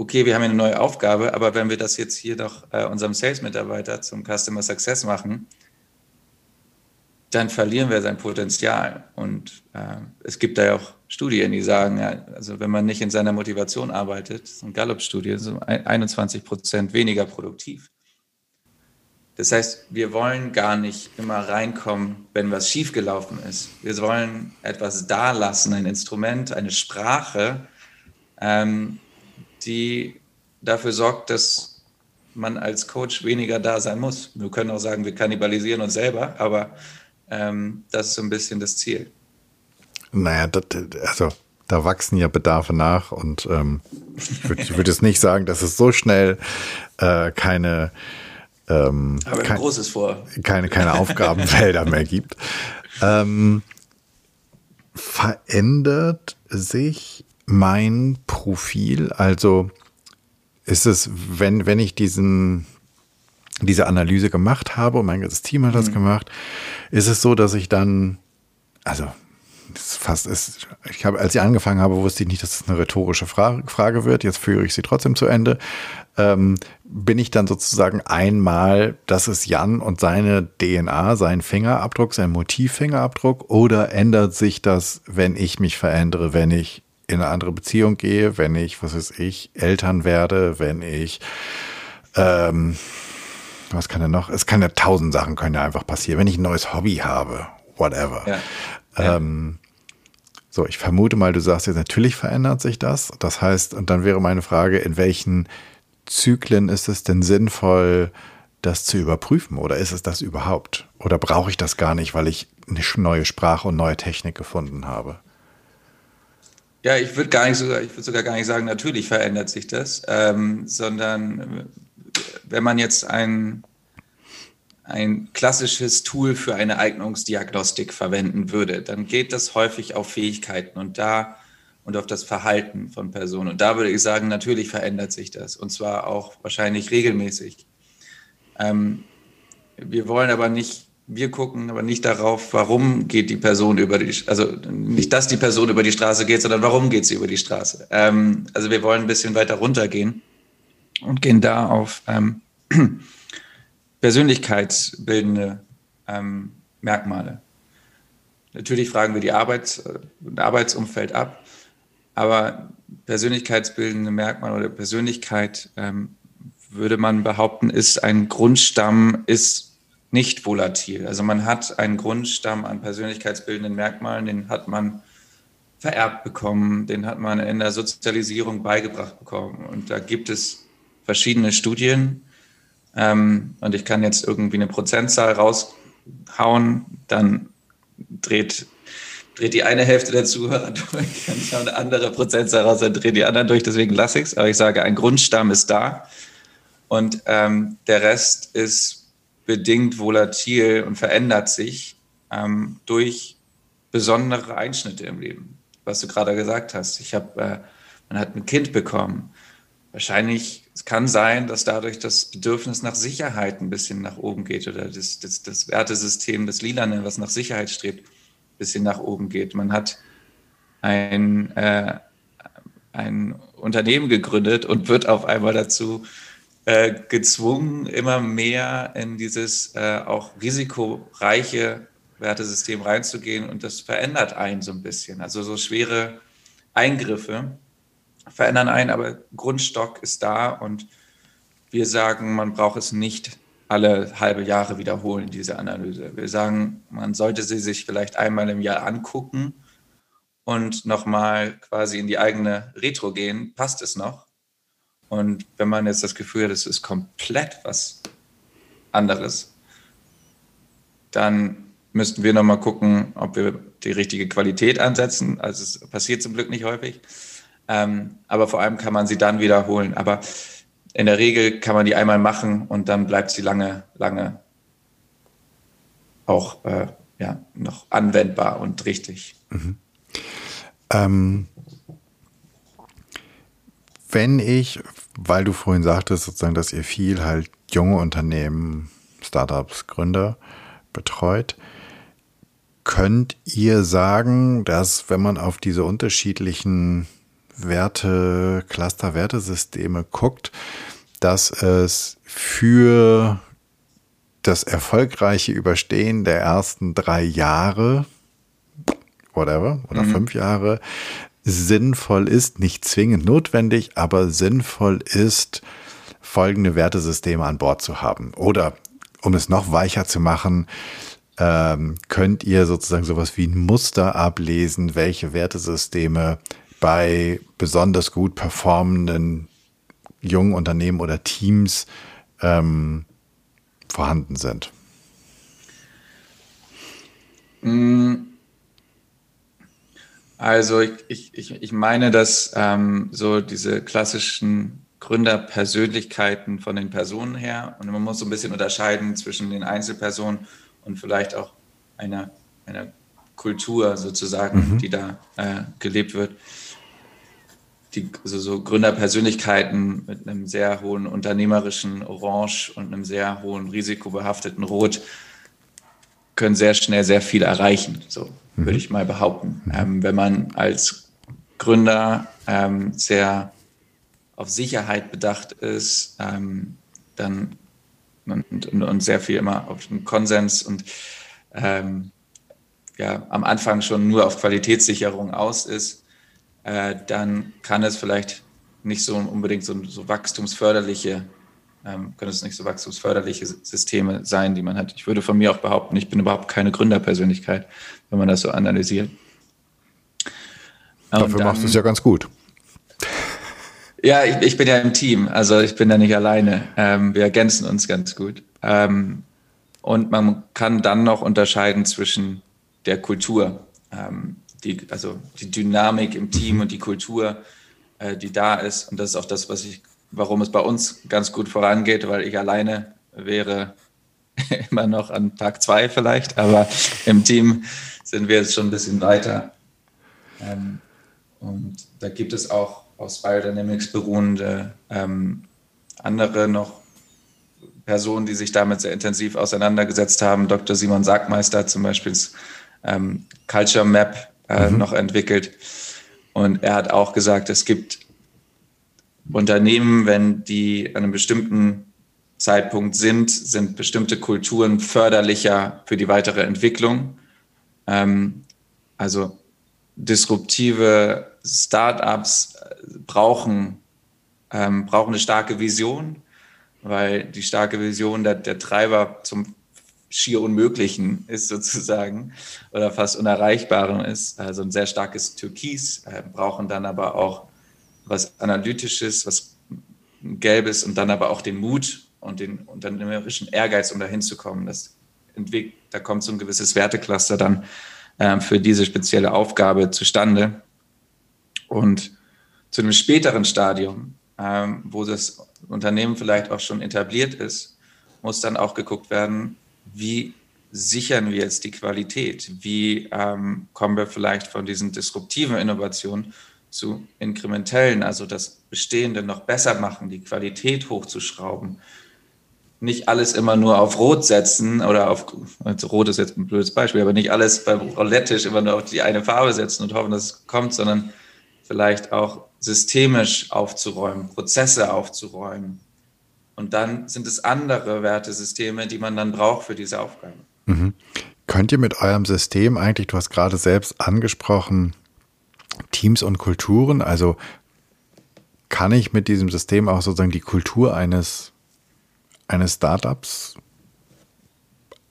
okay, wir haben eine neue Aufgabe, aber wenn wir das jetzt hier doch äh, unserem Sales-Mitarbeiter zum Customer Success machen, dann verlieren wir sein Potenzial. Und äh, es gibt da ja auch Studien, die sagen, ja, also wenn man nicht in seiner Motivation arbeitet, so eine Gallup-Studie, so 21 Prozent weniger produktiv. Das heißt, wir wollen gar nicht immer reinkommen, wenn was schiefgelaufen ist. Wir wollen etwas dalassen, ein Instrument, eine Sprache, ähm, die dafür sorgt, dass man als Coach weniger da sein muss. Wir können auch sagen, wir kannibalisieren uns selber, aber ähm, das ist so ein bisschen das Ziel. Naja, das, also da wachsen ja Bedarfe nach und ähm, ich würde würd jetzt nicht sagen, dass es so schnell äh, keine ähm, kein, Großes vor. Keine, keine Aufgabenfelder mehr gibt. Ähm, verändert sich mein Profil? Also ist es, wenn, wenn ich diesen, diese Analyse gemacht habe und mein ganzes Team hat das mhm. gemacht, ist es so, dass ich dann, also fast ist, ich habe, als ich angefangen habe, wusste ich nicht, dass es eine rhetorische Frage, Frage wird. Jetzt führe ich sie trotzdem zu Ende. Ähm, bin ich dann sozusagen einmal, das ist Jan und seine DNA, sein Fingerabdruck, sein Motivfingerabdruck, oder ändert sich das, wenn ich mich verändere, wenn ich in eine andere Beziehung gehe, wenn ich, was weiß ich, Eltern werde, wenn ich, ähm, was kann denn noch? Es kann ja tausend Sachen können ja einfach passieren. Wenn ich ein neues Hobby habe, whatever. Ja. Ähm, so, ich vermute mal, du sagst jetzt, natürlich verändert sich das. Das heißt, und dann wäre meine Frage, in welchen Zyklen ist es denn sinnvoll, das zu überprüfen? Oder ist es das überhaupt? Oder brauche ich das gar nicht, weil ich eine neue Sprache und neue Technik gefunden habe? Ja, ich würde gar nicht sogar, ich würde sogar gar nicht sagen, natürlich verändert sich das, ähm, sondern wenn man jetzt ein ein klassisches Tool für eine Eignungsdiagnostik verwenden würde, dann geht das häufig auf Fähigkeiten und da und auf das Verhalten von Personen. Und da würde ich sagen, natürlich verändert sich das und zwar auch wahrscheinlich regelmäßig. Ähm, wir wollen aber nicht, wir gucken aber nicht darauf, warum geht die Person über die, also nicht, dass die Person über die Straße geht, sondern warum geht sie über die Straße. Ähm, also wir wollen ein bisschen weiter runtergehen und gehen da auf ähm, persönlichkeitsbildende ähm, Merkmale. Natürlich fragen wir die Arbeits, Arbeitsumfeld ab, aber persönlichkeitsbildende Merkmale oder Persönlichkeit ähm, würde man behaupten, ist ein Grundstamm, ist nicht volatil. Also man hat einen Grundstamm an persönlichkeitsbildenden Merkmalen, den hat man vererbt bekommen, den hat man in der Sozialisierung beigebracht bekommen. Und da gibt es verschiedene Studien, ähm, und ich kann jetzt irgendwie eine Prozentzahl raushauen, dann dreht, dreht die eine Hälfte der Zuhörer durch, kann ich eine andere Prozentzahl raus, dann dreht die anderen durch, deswegen lasse ich es. Aber ich sage, ein Grundstamm ist da und ähm, der Rest ist bedingt volatil und verändert sich ähm, durch besondere Einschnitte im Leben, was du gerade gesagt hast. Ich habe, äh, man hat ein Kind bekommen. Wahrscheinlich es kann sein, dass dadurch das Bedürfnis nach Sicherheit ein bisschen nach oben geht oder das, das, das Wertesystem, das Lilane, was nach Sicherheit strebt, ein bisschen nach oben geht. Man hat ein, äh, ein Unternehmen gegründet und wird auf einmal dazu äh, gezwungen, immer mehr in dieses äh, auch risikoreiche Wertesystem reinzugehen und das verändert einen so ein bisschen. Also so schwere Eingriffe verändern einen, aber Grundstock ist da und wir sagen, man braucht es nicht alle halbe Jahre wiederholen, diese Analyse. Wir sagen, man sollte sie sich vielleicht einmal im Jahr angucken und nochmal quasi in die eigene Retro gehen. Passt es noch? Und wenn man jetzt das Gefühl hat, es ist komplett was anderes, dann müssten wir nochmal gucken, ob wir die richtige Qualität ansetzen. Also es passiert zum Glück nicht häufig. Ähm, aber vor allem kann man sie dann wiederholen. Aber in der Regel kann man die einmal machen und dann bleibt sie lange, lange auch äh, ja, noch anwendbar und richtig. Mhm. Ähm, wenn ich, weil du vorhin sagtest, sozusagen, dass ihr viel halt junge Unternehmen, Startups, Gründer betreut, könnt ihr sagen, dass wenn man auf diese unterschiedlichen Werte, Cluster, Wertesysteme guckt, dass es für das erfolgreiche Überstehen der ersten drei Jahre, whatever, oder mhm. fünf Jahre, sinnvoll ist, nicht zwingend notwendig, aber sinnvoll ist, folgende Wertesysteme an Bord zu haben. Oder um es noch weicher zu machen, ähm, könnt ihr sozusagen sowas wie ein Muster ablesen, welche Wertesysteme bei besonders gut performenden jungen Unternehmen oder Teams ähm, vorhanden sind? Mm. Also ich, ich, ich meine, dass ähm, so diese klassischen Gründerpersönlichkeiten von den Personen her und man muss so ein bisschen unterscheiden zwischen den Einzelpersonen und vielleicht auch einer, einer Kultur sozusagen, mhm. die da äh, gelebt wird. Die, also so Gründerpersönlichkeiten mit einem sehr hohen unternehmerischen Orange und einem sehr hohen risikobehafteten Rot können sehr schnell sehr viel erreichen. So mhm. würde ich mal behaupten. Mhm. Ähm, wenn man als Gründer ähm, sehr auf Sicherheit bedacht ist, ähm, dann und, und, und, sehr viel immer auf den Konsens und ähm, ja, am Anfang schon nur auf Qualitätssicherung aus ist, äh, dann kann es vielleicht nicht so unbedingt so, so wachstumsförderliche ähm, können es nicht so wachstumsförderliche Systeme sein, die man hat. Ich würde von mir auch behaupten, ich bin überhaupt keine Gründerpersönlichkeit, wenn man das so analysiert. Dafür dann, machst du es ja ganz gut. Ja, ich, ich, bin ja im Team, also ich bin ja nicht alleine. Ähm, wir ergänzen uns ganz gut. Ähm, und man kann dann noch unterscheiden zwischen der Kultur, ähm, die, also die Dynamik im Team mhm. und die Kultur, äh, die da ist. Und das ist auch das, was ich warum es bei uns ganz gut vorangeht, weil ich alleine wäre immer noch an Tag zwei vielleicht, aber im Team sind wir jetzt schon ein bisschen weiter. Ähm, und da gibt es auch aus Biodynamics beruhende ähm, andere noch Personen, die sich damit sehr intensiv auseinandergesetzt haben. Dr. Simon Sackmeister zum Beispiel das ähm, Culture Map äh, mhm. noch entwickelt. Und er hat auch gesagt, es gibt Unternehmen, wenn die an einem bestimmten Zeitpunkt sind, sind bestimmte Kulturen förderlicher für die weitere Entwicklung. Ähm, also disruptive Startups brauchen, ähm, brauchen eine starke Vision, weil die starke Vision der, der Treiber zum schier Unmöglichen ist sozusagen oder fast Unerreichbaren ist. Also ein sehr starkes Türkis, äh, brauchen dann aber auch was Analytisches, was Gelbes und dann aber auch den Mut und den unternehmerischen Ehrgeiz, um dahin zu kommen. Das entwickelt, da kommt so ein gewisses Wertecluster dann äh, für diese spezielle Aufgabe zustande. Und zu einem späteren Stadium, ähm, wo das Unternehmen vielleicht auch schon etabliert ist, muss dann auch geguckt werden, wie sichern wir jetzt die Qualität? Wie ähm, kommen wir vielleicht von diesen disruptiven Innovationen zu inkrementellen, also das Bestehende noch besser machen, die Qualität hochzuschrauben. Nicht alles immer nur auf Rot setzen oder auf, also Rot ist jetzt ein blödes Beispiel, aber nicht alles beim Roulette-Tisch immer nur auf die eine Farbe setzen und hoffen, dass es kommt, sondern vielleicht auch systemisch aufzuräumen, Prozesse aufzuräumen. Und dann sind es andere Wertesysteme, die man dann braucht für diese Aufgabe. Mhm. Könnt ihr mit eurem System eigentlich, du hast gerade selbst angesprochen, Teams und Kulturen. Also kann ich mit diesem System auch sozusagen die Kultur eines, eines Startups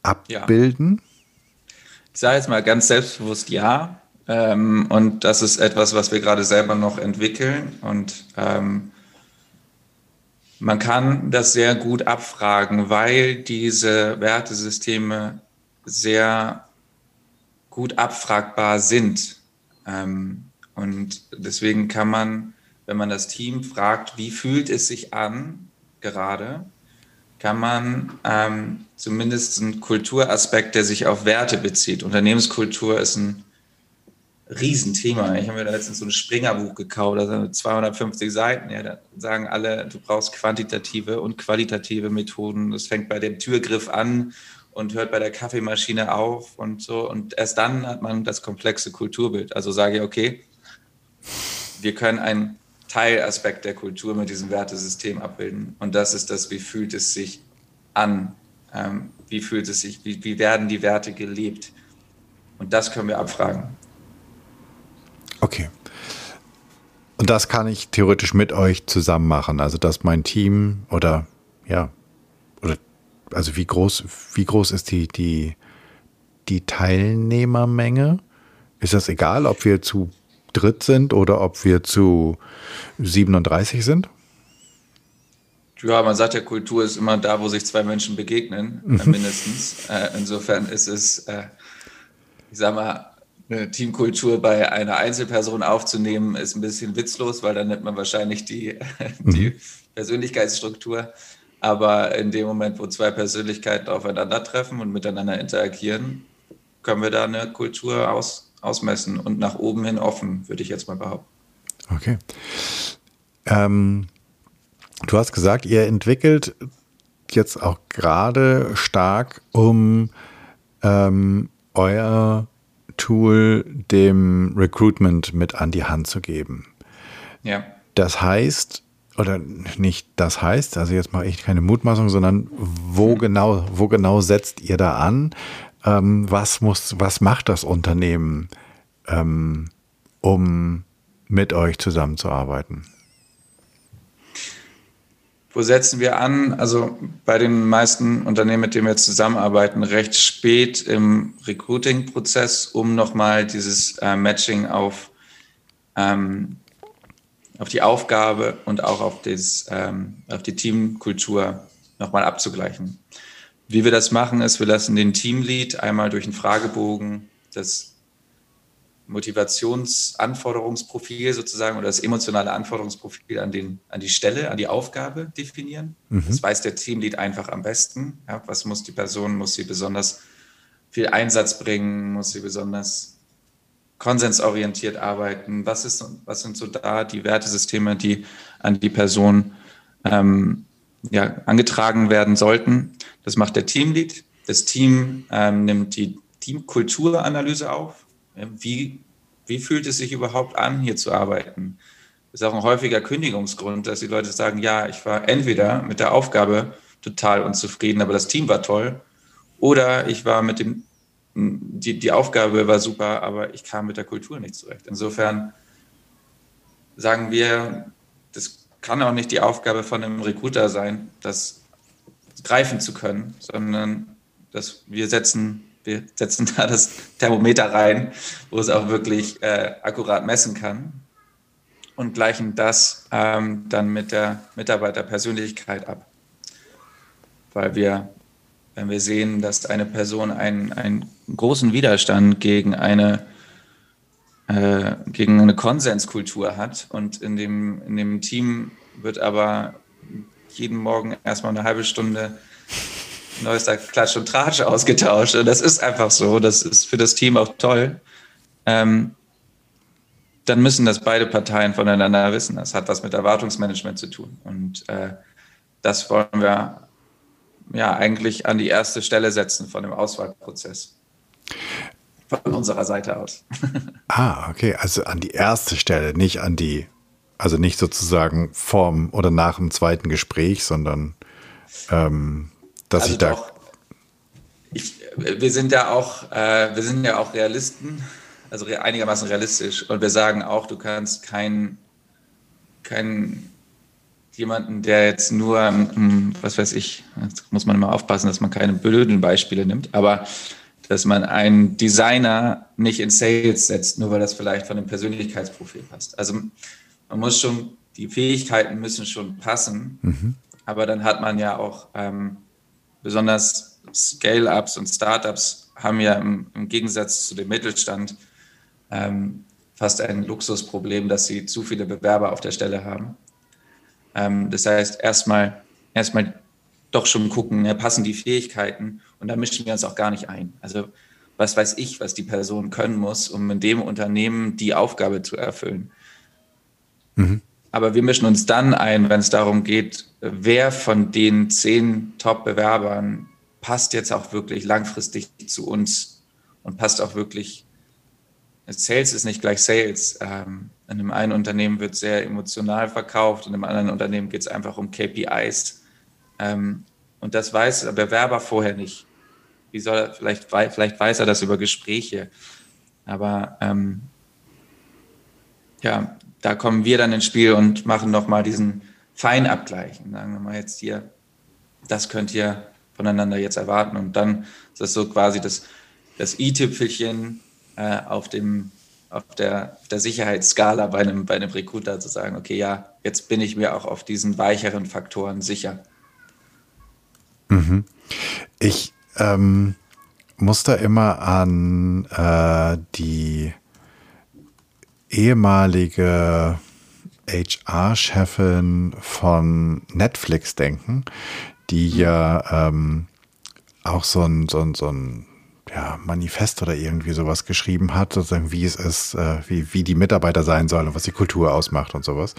abbilden? Ja. Ich sage jetzt mal ganz selbstbewusst ja. Ähm, und das ist etwas, was wir gerade selber noch entwickeln. Und ähm, man kann das sehr gut abfragen, weil diese Wertesysteme sehr gut abfragbar sind. Ähm, und deswegen kann man, wenn man das Team fragt, wie fühlt es sich an gerade, kann man ähm, zumindest einen Kulturaspekt, der sich auf Werte bezieht. Unternehmenskultur ist ein Riesenthema. Ich habe mir da letztens so ein Springerbuch gekauft, da sind 250 Seiten. Ja, da sagen alle, du brauchst quantitative und qualitative Methoden. Das fängt bei dem Türgriff an und hört bei der Kaffeemaschine auf und so. Und erst dann hat man das komplexe Kulturbild. Also sage ich, okay, wir können einen Teilaspekt der Kultur mit diesem Wertesystem abbilden. Und das ist das, wie fühlt es sich an? Ähm, wie fühlt es sich, wie, wie werden die Werte gelebt? Und das können wir abfragen. Okay. Und das kann ich theoretisch mit euch zusammen machen. Also, dass mein Team oder ja, oder also wie groß, wie groß ist die, die, die Teilnehmermenge? Ist das egal, ob wir zu dritt sind oder ob wir zu 37 sind? Ja, man sagt ja, Kultur ist immer da, wo sich zwei Menschen begegnen, äh, mhm. mindestens. Äh, insofern ist es, äh, ich sag mal, eine Teamkultur bei einer Einzelperson aufzunehmen, ist ein bisschen witzlos, weil dann nimmt man wahrscheinlich die, die mhm. Persönlichkeitsstruktur. Aber in dem Moment, wo zwei Persönlichkeiten aufeinandertreffen und miteinander interagieren, können wir da eine Kultur aus, ausmessen und nach oben hin offen, würde ich jetzt mal behaupten. Okay. Ähm, du hast gesagt, ihr entwickelt jetzt auch gerade stark, um ähm, euer Tool dem Recruitment mit an die Hand zu geben. Ja. Das heißt, oder nicht das heißt, also jetzt mache ich keine Mutmaßung, sondern wo genau, wo genau setzt ihr da an? Ähm, was muss, was macht das Unternehmen, ähm, um mit euch zusammenzuarbeiten? Wo setzen wir an? Also bei den meisten Unternehmen, mit denen wir zusammenarbeiten, recht spät im Recruiting-Prozess, um nochmal dieses äh, Matching auf ähm, auf die Aufgabe und auch auf, das, ähm, auf die Teamkultur nochmal abzugleichen. Wie wir das machen, ist, wir lassen den Teamlead einmal durch einen Fragebogen das Motivationsanforderungsprofil sozusagen oder das emotionale Anforderungsprofil an, den, an die Stelle, an die Aufgabe definieren. Mhm. Das weiß der Teamlead einfach am besten. Ja, was muss die Person, muss sie besonders viel Einsatz bringen, muss sie besonders konsensorientiert arbeiten? Was, ist, was sind so da die Wertesysteme, die an die Person ähm, ja, angetragen werden sollten? Das macht der Teamlead. Das Team ähm, nimmt die Teamkulturanalyse auf. Wie, wie fühlt es sich überhaupt an, hier zu arbeiten? Das ist auch ein häufiger Kündigungsgrund, dass die Leute sagen, ja, ich war entweder mit der Aufgabe total unzufrieden, aber das Team war toll, oder ich war mit dem die, die Aufgabe war super, aber ich kam mit der Kultur nicht zurecht. Insofern sagen wir, das kann auch nicht die Aufgabe von einem Recruiter sein, das greifen zu können, sondern dass wir setzen, wir setzen da das Thermometer rein, wo es auch wirklich äh, akkurat messen kann und gleichen das ähm, dann mit der Mitarbeiterpersönlichkeit ab. Weil wir wenn wir sehen, dass eine Person einen, einen großen Widerstand gegen eine, äh, gegen eine Konsenskultur hat und in dem, in dem Team wird aber jeden Morgen erstmal eine halbe Stunde neuester Klatsch und Tratsch ausgetauscht. Und das ist einfach so, das ist für das Team auch toll. Ähm, dann müssen das beide Parteien voneinander wissen. Das hat was mit Erwartungsmanagement zu tun. Und äh, das wollen wir ja eigentlich an die erste Stelle setzen von dem Auswahlprozess. Von unserer Seite aus. ah, okay. Also an die erste Stelle, nicht an die, also nicht sozusagen vorm oder nach dem zweiten Gespräch, sondern ähm, dass also ich da. Doch, ich, wir sind ja auch, äh, wir sind ja auch Realisten, also einigermaßen realistisch. Und wir sagen auch, du kannst kein, kein jemanden, der jetzt nur, was weiß ich, jetzt muss man immer aufpassen, dass man keine blöden Beispiele nimmt, aber dass man einen Designer nicht in Sales setzt, nur weil das vielleicht von dem Persönlichkeitsprofil passt. Also man muss schon, die Fähigkeiten müssen schon passen, mhm. aber dann hat man ja auch ähm, besonders Scale-Ups und Startups haben ja im, im, Gegensatz zu dem Mittelstand ähm, fast ein Luxusproblem, dass sie zu viele Bewerber auf der Stelle haben. Ähm, das heißt, erstmal erstmal doch schon gucken, ja, passen die Fähigkeiten und da mischen wir uns auch gar nicht ein. Also was weiß ich, was die Person können muss, um in dem Unternehmen die Aufgabe zu erfüllen. Mhm. Aber wir mischen uns dann ein, wenn es darum geht, wer von den zehn Top-Bewerbern passt jetzt auch wirklich langfristig zu uns und passt auch wirklich Sales ist nicht gleich Sales. Ähm, in einem einen Unternehmen wird sehr emotional verkauft und im anderen Unternehmen geht es einfach um KPIs. Ähm, und das weiß der Bewerber vorher nicht. Wie soll er, vielleicht, vielleicht weiß er das über Gespräche. Aber ähm, ja, da kommen wir dann ins Spiel und machen nochmal diesen Feinabgleich. Und sagen wir mal jetzt hier, das könnt ihr voneinander jetzt erwarten. Und dann ist das so quasi das, das i-Tüpfelchen äh, auf, dem, auf, der, der Sicherheitsskala bei einem, bei einem Recruiter zu sagen, okay, ja, jetzt bin ich mir auch auf diesen weicheren Faktoren sicher. Mhm. Ich ähm, muss da immer an äh, die ehemalige HR-Chefin von Netflix denken, die mhm. ja ähm, auch so ein, so ein, so ein ja, Manifest oder irgendwie sowas geschrieben hat, sozusagen, wie es ist, äh, wie, wie die Mitarbeiter sein sollen und was die Kultur ausmacht und sowas.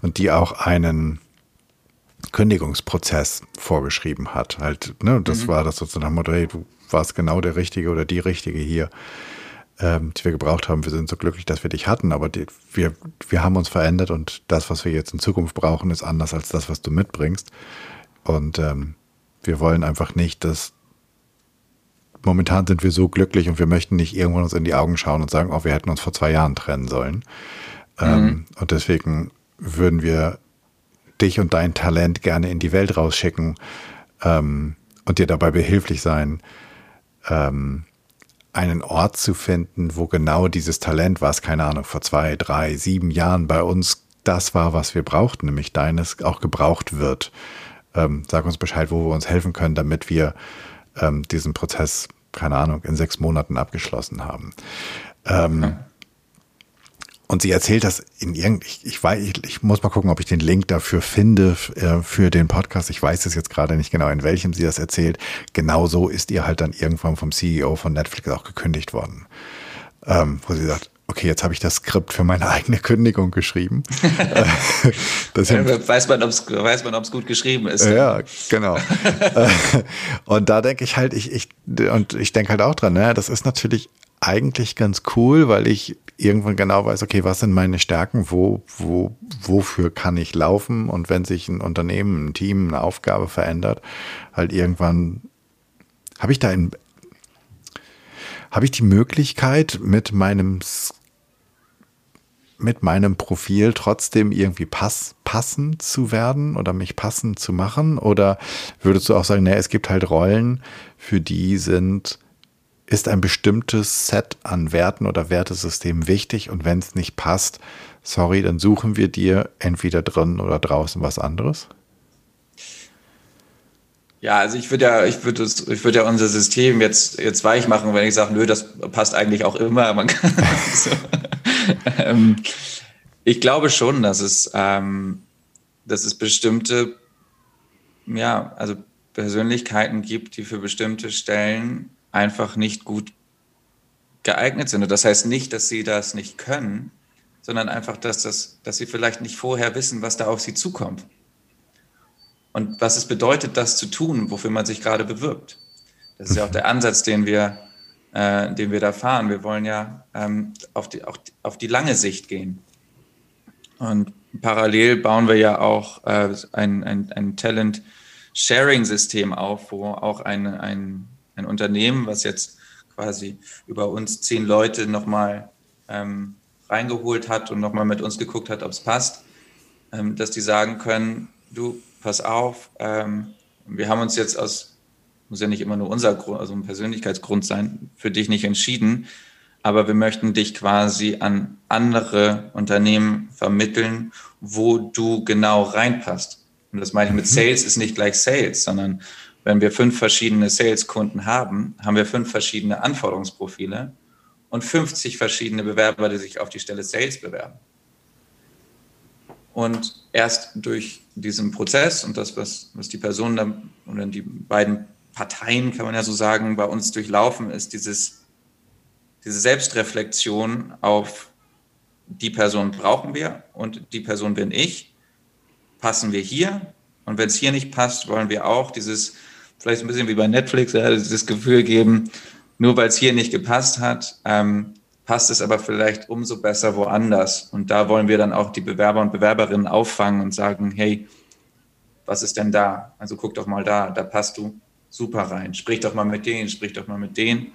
Und die auch einen Kündigungsprozess vorgeschrieben hat. Halt, ne, das mhm. war das sozusagen Motto, hey, du warst genau der Richtige oder die Richtige hier, ähm, die wir gebraucht haben. Wir sind so glücklich, dass wir dich hatten, aber die, wir, wir haben uns verändert und das, was wir jetzt in Zukunft brauchen, ist anders als das, was du mitbringst. Und ähm, wir wollen einfach nicht, dass momentan sind wir so glücklich und wir möchten nicht irgendwann uns in die Augen schauen und sagen, oh, wir hätten uns vor zwei Jahren trennen sollen. Ähm, mhm. Ähm, und deswegen würden wir dich und dein Talent gerne in die Welt rausschicken ähm, und dir dabei behilflich sein, ähm, einen Ort zu finden, wo genau dieses Talent, was keine Ahnung, vor zwei, drei, sieben Jahren bei uns das war, was wir brauchten, nämlich deines, auch gebraucht wird. Ähm, sag uns Bescheid, wo wir uns helfen können, damit wir ähm, diesen Prozess, keine Ahnung, in sechs Monaten abgeschlossen haben. Ähm, okay. Und sie erzählt das in irgend, ich, ich weiß, ich, ich, muss mal gucken, ob ich den Link dafür finde äh, für den Podcast. Ich weiß es jetzt gerade nicht genau, in welchem sie das erzählt. Genauso ist ihr halt dann irgendwann vom CEO von Netflix auch gekündigt worden. Ähm, wo sie sagt, okay, jetzt habe ich das Skript für meine eigene Kündigung geschrieben. das weiß man, ob es weiß man, ob's gut geschrieben ist. Ja, genau. und da denke ich halt, ich, ich, und ich denke halt auch dran, ne, das ist natürlich eigentlich ganz cool, weil ich irgendwann genau weiß, okay, was sind meine Stärken, wo, wo, wofür kann ich laufen und wenn sich ein Unternehmen, ein Team, eine Aufgabe verändert, halt irgendwann habe ich da ein, habe ich die Möglichkeit mit meinem mit meinem Profil trotzdem irgendwie pass, passend zu werden oder mich passend zu machen? Oder würdest du auch sagen, nee, es gibt halt Rollen, für die sind ist ein bestimmtes Set an Werten oder Wertesystemen wichtig und wenn es nicht passt, sorry, dann suchen wir dir entweder drin oder draußen was anderes? Ja, also ich würde ja, ich würde ich würde ja unser System jetzt, jetzt weich machen, wenn ich sage, nö, das passt eigentlich auch immer. Man kann, so. ähm, ich glaube schon, dass es, ähm, dass es bestimmte, ja, also Persönlichkeiten gibt, die für bestimmte Stellen einfach nicht gut geeignet sind. Und das heißt nicht, dass sie das nicht können, sondern einfach, dass, das, dass sie vielleicht nicht vorher wissen, was da auf sie zukommt. Und was es bedeutet, das zu tun, wofür man sich gerade bewirbt. Das ist ja auch der Ansatz, den wir, äh, den wir da fahren. Wir wollen ja ähm, auf, die, auch auf die lange Sicht gehen. Und parallel bauen wir ja auch äh, ein, ein, ein Talent-Sharing-System auf, wo auch ein, ein ein Unternehmen, was jetzt quasi über uns zehn Leute nochmal ähm, reingeholt hat und nochmal mit uns geguckt hat, ob es passt, ähm, dass die sagen können, du, pass auf, ähm, wir haben uns jetzt aus, muss ja nicht immer nur unser Grund, also ein Persönlichkeitsgrund sein, für dich nicht entschieden, aber wir möchten dich quasi an andere Unternehmen vermitteln, wo du genau reinpasst. Und das meine ich mit mhm. Sales ist nicht gleich Sales, sondern wenn wir fünf verschiedene Sales-Kunden haben, haben wir fünf verschiedene Anforderungsprofile und 50 verschiedene Bewerber, die sich auf die Stelle Sales bewerben. Und erst durch diesen Prozess und das, was, was die Personen oder die beiden Parteien, kann man ja so sagen, bei uns durchlaufen, ist dieses, diese Selbstreflexion auf die Person brauchen wir und die Person bin ich. Passen wir hier? Und wenn es hier nicht passt, wollen wir auch dieses vielleicht ein bisschen wie bei Netflix, ja, das Gefühl geben, nur weil es hier nicht gepasst hat, ähm, passt es aber vielleicht umso besser woanders. Und da wollen wir dann auch die Bewerber und Bewerberinnen auffangen und sagen, hey, was ist denn da? Also guck doch mal da, da passt du super rein. Sprich doch mal mit denen, sprich doch mal mit denen.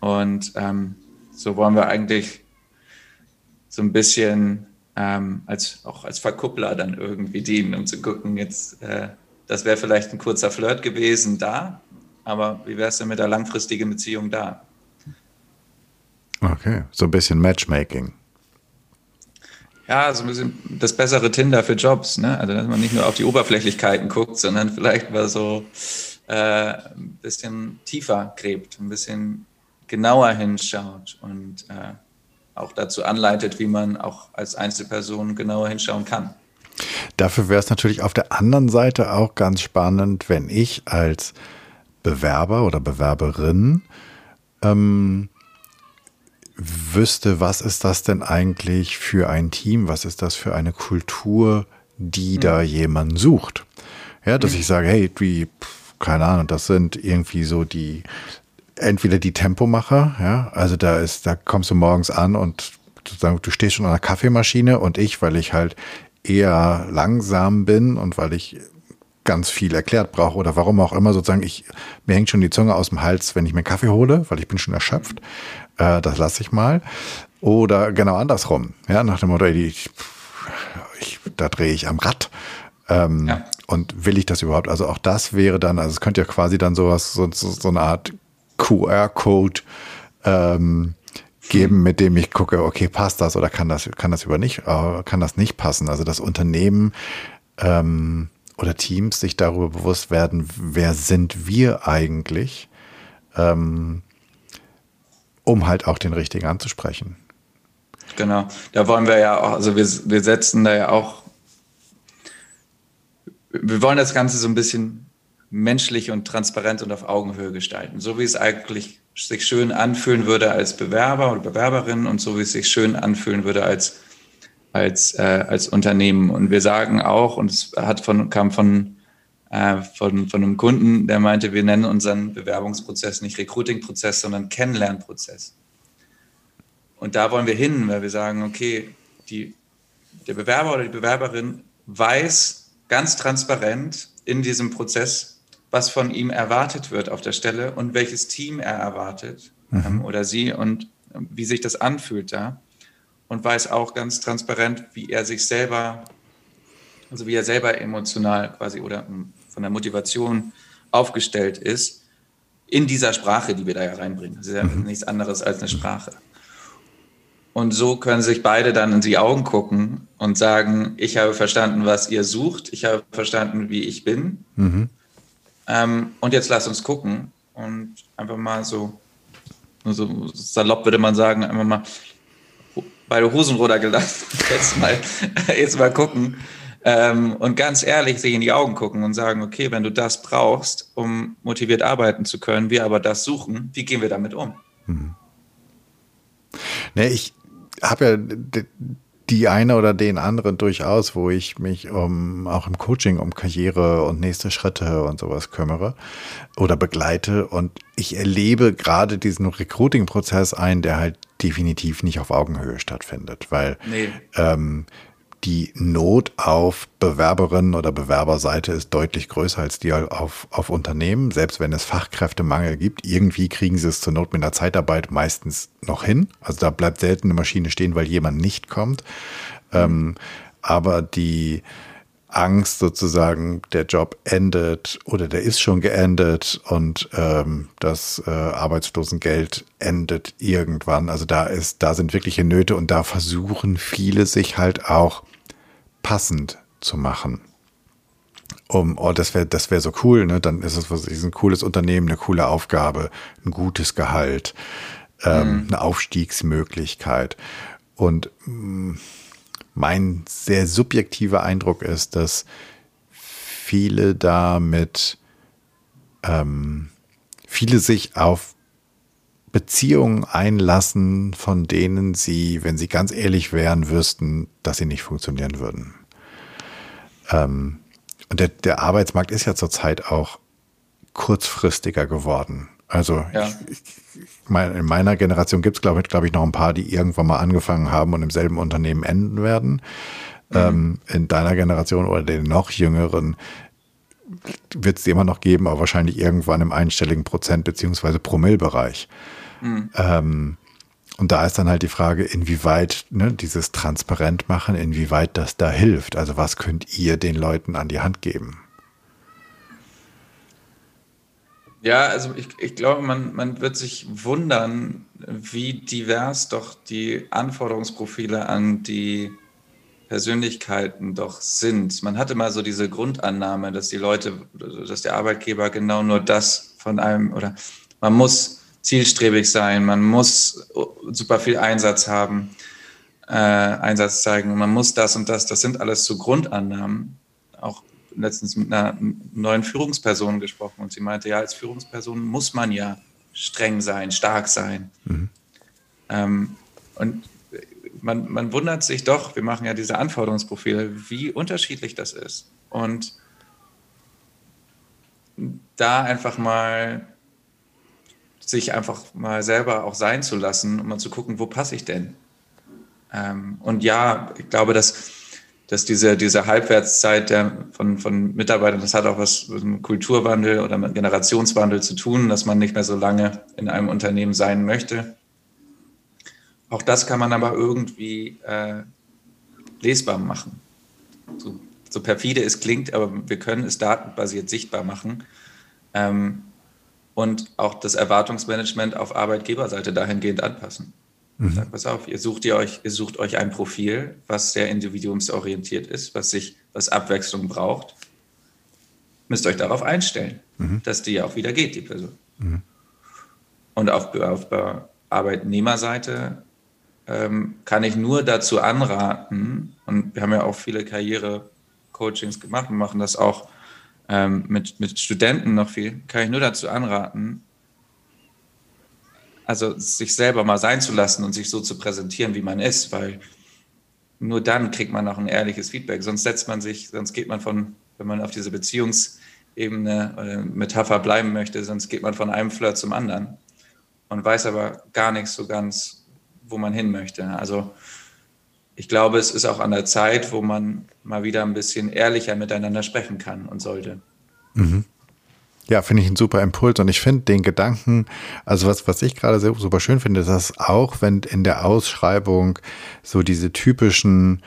Und ähm, so wollen wir eigentlich so ein bisschen ähm, als auch als Verkuppler dann irgendwie dienen, um zu gucken, jetzt äh, das wäre vielleicht ein kurzer Flirt gewesen da, aber wie wäre es denn mit der langfristigen Beziehung da? Okay, so ein bisschen Matchmaking. Ja, so ein bisschen das bessere Tinder für Jobs, ne? Also dass man nicht nur auf die Oberflächlichkeiten guckt, sondern vielleicht mal so, äh, ein bisschen tiefer gräbt, ein bisschen genauer hinschaut und äh, auch dazu anleitet, wie man auch als Einzelperson genauer hinschauen kann. Dafür wäre es natürlich auf der anderen Seite auch ganz spannend, wenn ich als Bewerber oder Bewerberin ähm, wüsste, was ist das denn eigentlich für ein Team, was ist das für eine Kultur, die mhm. da jemand sucht. Ja, dass mhm. ich sage, hey, wie, keine Ahnung, das sind irgendwie so die, entweder die Tempomacher, ja, also da ist, da kommst du morgens an und sozusagen, du stehst schon an der Kaffeemaschine und ich, weil ich halt eher langsam bin und weil ich ganz viel erklärt brauche oder warum auch immer sozusagen ich mir hängt schon die Zunge aus dem Hals, wenn ich mir Kaffee hole, weil ich bin schon erschöpft. Äh, das lasse ich mal. Oder genau andersrum, ja, nach dem Motto, ich, ich, da drehe ich am Rad. Ähm, ja. Und will ich das überhaupt? Also auch das wäre dann, also es könnte ja quasi dann sowas, so, so, so eine Art QR-Code ähm, geben, mit dem ich gucke, okay, passt das oder kann das, kann das über nicht, äh, kann das nicht passen? Also das Unternehmen ähm, oder Teams sich darüber bewusst werden, wer sind wir eigentlich, ähm, um halt auch den richtigen anzusprechen. Genau, da wollen wir ja auch, also wir, wir setzen da ja auch, wir wollen das Ganze so ein bisschen menschlich und transparent und auf Augenhöhe gestalten, so wie es eigentlich sich schön anfühlen würde als Bewerber oder Bewerberin und so wie es sich schön anfühlen würde als, als, äh, als Unternehmen. Und wir sagen auch, und es hat von, kam von, äh, von, von einem Kunden, der meinte, wir nennen unseren Bewerbungsprozess nicht Recruiting-Prozess, sondern Kennenlernprozess. Und da wollen wir hin, weil wir sagen, okay, die, der Bewerber oder die Bewerberin weiß ganz transparent in diesem Prozess, was von ihm erwartet wird auf der Stelle und welches Team er erwartet mhm. ähm, oder sie und ähm, wie sich das anfühlt da. Und weiß auch ganz transparent, wie er sich selber, also wie er selber emotional quasi oder ähm, von der Motivation aufgestellt ist in dieser Sprache, die wir da ja reinbringen. Das ist ja mhm. nichts anderes als eine Sprache. Und so können sich beide dann in die Augen gucken und sagen, ich habe verstanden, was ihr sucht, ich habe verstanden, wie ich bin. Mhm. Ähm, und jetzt lasst uns gucken und einfach mal so, so salopp würde man sagen, einfach mal beide Hosen runtergelassen. Jetzt mal, jetzt mal gucken. Ähm, und ganz ehrlich sich in die Augen gucken und sagen, okay, wenn du das brauchst, um motiviert arbeiten zu können, wir aber das suchen, wie gehen wir damit um? Hm. Nee, ich habe ja die eine oder den anderen durchaus, wo ich mich um, auch im Coaching um Karriere und nächste Schritte und sowas kümmere oder begleite. Und ich erlebe gerade diesen Recruiting-Prozess ein, der halt definitiv nicht auf Augenhöhe stattfindet, weil nee. ähm, die Not auf Bewerberinnen oder Bewerberseite ist deutlich größer als die auf, auf Unternehmen. Selbst wenn es Fachkräftemangel gibt, irgendwie kriegen sie es zur Not mit einer Zeitarbeit meistens noch hin. Also da bleibt selten eine Maschine stehen, weil jemand nicht kommt. Ähm, aber die Angst sozusagen, der Job endet oder der ist schon geendet und ähm, das äh, Arbeitslosengeld endet irgendwann. Also da ist, da sind wirkliche Nöte und da versuchen viele sich halt auch passend zu machen. Um, oh, das wäre das wäre so cool, ne? Dann ist es was ist ein cooles Unternehmen, eine coole Aufgabe, ein gutes Gehalt, ähm, mhm. eine Aufstiegsmöglichkeit. Und mh, mm, mein sehr subjektiver Eindruck ist, dass viele damit ähm, viele sich auf Beziehungen einlassen, von denen sie, wenn sie ganz ehrlich wären, wüssten, dass sie nicht funktionieren würden. Ähm, und der, der Arbeitsmarkt ist ja zurzeit auch kurzfristiger geworden. Also ja. ich, ich mein, in meiner Generation gibt es, glaube ich, glaube ich, noch ein paar, die irgendwann mal angefangen haben und im selben Unternehmen enden werden. Mhm. Ähm, in deiner Generation oder den noch jüngeren wird es immer noch geben, aber wahrscheinlich irgendwann im einstelligen Prozent- beziehungsweise Promillbereich. Mhm. Ähm, und da ist dann halt die Frage, inwieweit ne, dieses transparent machen, inwieweit das da hilft. Also was könnt ihr den Leuten an die Hand geben? Ja, also ich, ich glaube, man, man wird sich wundern, wie divers doch die Anforderungsprofile an die Persönlichkeiten doch sind. Man hat immer so diese Grundannahme, dass die Leute, dass der Arbeitgeber genau nur das von einem oder man muss zielstrebig sein, man muss super viel Einsatz haben, äh, Einsatz zeigen, man muss das und das. Das sind alles so Grundannahmen. Auch letztens mit einer neuen Führungsperson gesprochen und sie meinte, ja, als Führungsperson muss man ja streng sein, stark sein. Mhm. Ähm, und man, man wundert sich doch, wir machen ja diese Anforderungsprofile, wie unterschiedlich das ist. Und da einfach mal sich einfach mal selber auch sein zu lassen und mal zu gucken, wo passe ich denn? Ähm, und ja, ich glaube, dass, dass diese, diese Halbwertszeit der, von, von Mitarbeitern, das hat auch was mit einem Kulturwandel oder mit Generationswandel zu tun, dass man nicht mehr so lange in einem Unternehmen sein möchte. Auch das kann man aber irgendwie äh, lesbar machen. So, so, perfide es klingt, aber wir können es datenbasiert sichtbar machen. Ähm, und auch das Erwartungsmanagement auf Arbeitgeberseite dahingehend anpassen. Mhm. Sag, pass auf, ihr sucht ihr euch, ihr sucht euch ein Profil, was sehr individuumsorientiert ist, was sich, was Abwechslung braucht. Müsst euch darauf einstellen, mhm. dass die auch wieder geht, die Person. Mhm. Und auf, auf Arbeitnehmerseite ähm, kann ich nur dazu anraten, und wir haben ja auch viele Karriere-Coachings gemacht und machen das auch ähm, mit, mit Studenten noch viel, kann ich nur dazu anraten, also sich selber mal sein zu lassen und sich so zu präsentieren, wie man ist, weil nur dann kriegt man auch ein ehrliches Feedback. Sonst setzt man sich, sonst geht man von, wenn man auf diese Beziehungsebene oder Metapher bleiben möchte, sonst geht man von einem Flirt zum anderen und weiß aber gar nichts so ganz, wo man hin möchte. Also ich glaube, es ist auch an der Zeit, wo man mal wieder ein bisschen ehrlicher miteinander sprechen kann und sollte. Mhm. Ja, finde ich einen super Impuls und ich finde den Gedanken, also was, was ich gerade super schön finde, dass auch wenn in der Ausschreibung so diese typischen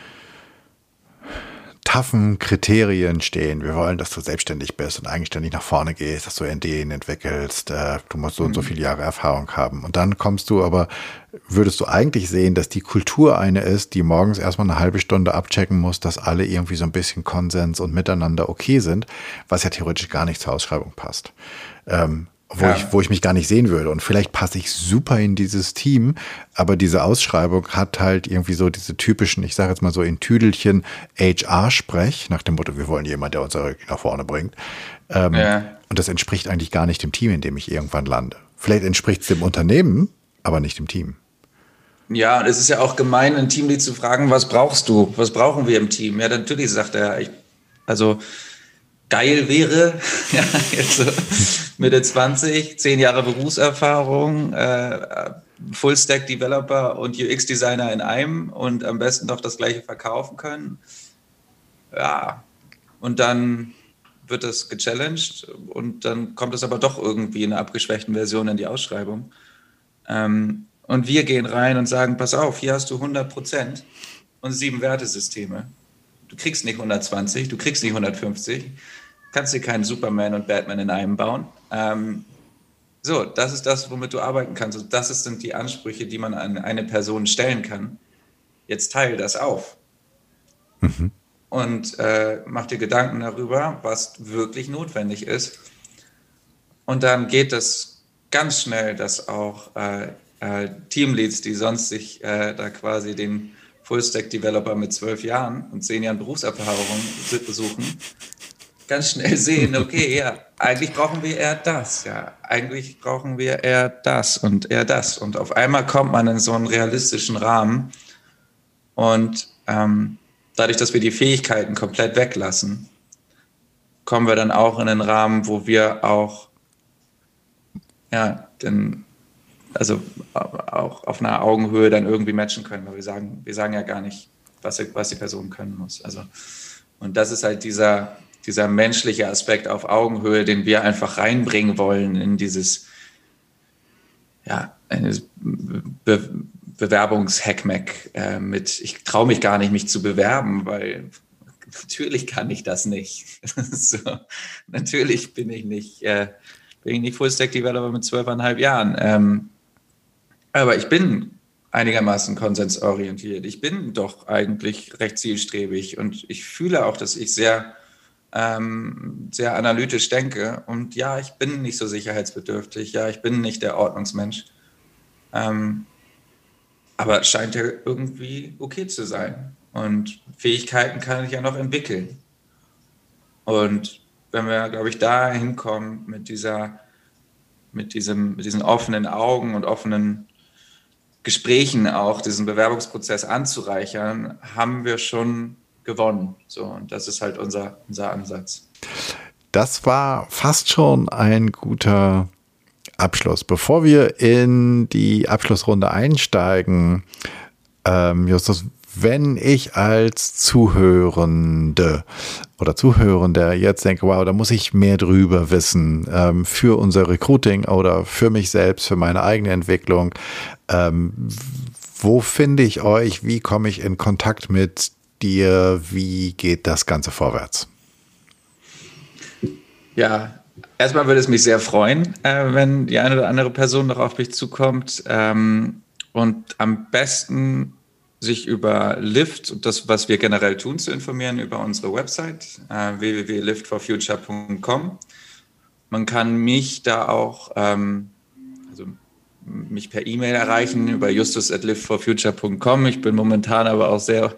taffen Kriterien stehen. Wir wollen, dass du selbstständig bist und eigenständig nach vorne gehst, dass du Ideen entwickelst, äh, du musst so mhm. und so mhm. viele Jahre Erfahrung haben. Und dann kommst du aber, würdest du eigentlich sehen, dass die Kultur eine ist, die morgens erstmal eine halbe Stunde abchecken muss, dass alle irgendwie so ein bisschen Konsens und miteinander okay sind, was ja theoretisch gar nicht zur Ausschreibung passt. Ähm, wo, ja. ich, wo ich mich gar nicht sehen würde. Und vielleicht passe ich super in dieses Team, aber diese Ausschreibung hat halt irgendwie so diese typischen, ich sage jetzt mal so in Tüdelchen, HR-Sprech, nach dem Motto, wir wollen jemanden, der uns nach vorne bringt. Ähm, ja. Und das entspricht eigentlich gar nicht dem Team, in dem ich irgendwann lande. Vielleicht entspricht es dem Unternehmen, aber nicht dem Team. Ja, und es ist ja auch gemein, ein Teamlead zu fragen, was brauchst du? Was brauchen wir im Team? Ja, natürlich sagt er, ich, also geil wäre, ja, jetzt Mitte 20, zehn Jahre Berufserfahrung, äh, Full-Stack-Developer und UX-Designer in einem und am besten noch das gleiche verkaufen können. Ja, und dann wird das gechallenged und dann kommt es aber doch irgendwie in einer abgeschwächten Version in die Ausschreibung. Ähm, und wir gehen rein und sagen, pass auf, hier hast du 100 Prozent und sieben Wertesysteme. Du kriegst nicht 120, du kriegst nicht 150, kannst dir keinen Superman und Batman in einem bauen. Ähm, so, das ist das, womit du arbeiten kannst. Und das sind die Ansprüche, die man an eine Person stellen kann. Jetzt teile das auf. Mhm. Und äh, mach dir Gedanken darüber, was wirklich notwendig ist. Und dann geht es ganz schnell, dass auch äh, äh, Teamleads, die sonst sich äh, da quasi den Full-Stack-Developer mit zwölf Jahren und zehn Jahren Berufserfahrung besuchen, ganz schnell sehen, okay, ja, eigentlich brauchen wir eher das, ja, eigentlich brauchen wir eher das und eher das. Und auf einmal kommt man in so einen realistischen Rahmen und ähm, dadurch, dass wir die Fähigkeiten komplett weglassen, kommen wir dann auch in einen Rahmen, wo wir auch, ja, denn also auch auf einer Augenhöhe dann irgendwie matchen können, weil wir sagen, wir sagen ja gar nicht, was, was die Person können muss. Also, und das ist halt dieser, dieser menschliche Aspekt auf Augenhöhe, den wir einfach reinbringen wollen in dieses, ja, Be Bewerbungshackmack äh, mit, ich traue mich gar nicht, mich zu bewerben, weil natürlich kann ich das nicht. so, natürlich bin ich nicht, äh, bin ich nicht Full-Stack-Developer mit zwölfeinhalb Jahren. Ähm, aber ich bin einigermaßen konsensorientiert. Ich bin doch eigentlich recht zielstrebig und ich fühle auch, dass ich sehr, ähm, sehr analytisch denke. Und ja, ich bin nicht so sicherheitsbedürftig. Ja, ich bin nicht der Ordnungsmensch. Ähm, aber es scheint ja irgendwie okay zu sein. Und Fähigkeiten kann ich ja noch entwickeln. Und wenn wir, glaube ich, da hinkommen mit dieser, mit diesem, mit diesen offenen Augen und offenen Gesprächen auch, diesen Bewerbungsprozess anzureichern, haben wir schon gewonnen. So, und das ist halt unser, unser Ansatz. Das war fast schon ein guter Abschluss. Bevor wir in die Abschlussrunde einsteigen, ähm, Justus, wenn ich als Zuhörende oder Zuhörender jetzt denke, wow, da muss ich mehr drüber wissen ähm, für unser Recruiting oder für mich selbst, für meine eigene Entwicklung, ähm, wo finde ich euch? Wie komme ich in Kontakt mit dir? Wie geht das Ganze vorwärts? Ja, Erstmal würde es mich sehr freuen, äh, wenn die eine oder andere Person noch auf mich zukommt ähm, und am besten sich über Lift und das, was wir generell tun, zu informieren über unsere Website äh, www.liftforfuture.com. Man kann mich da auch, ähm, also mich per E-Mail erreichen über justus@liftforfuture.com. Ich bin momentan aber auch sehr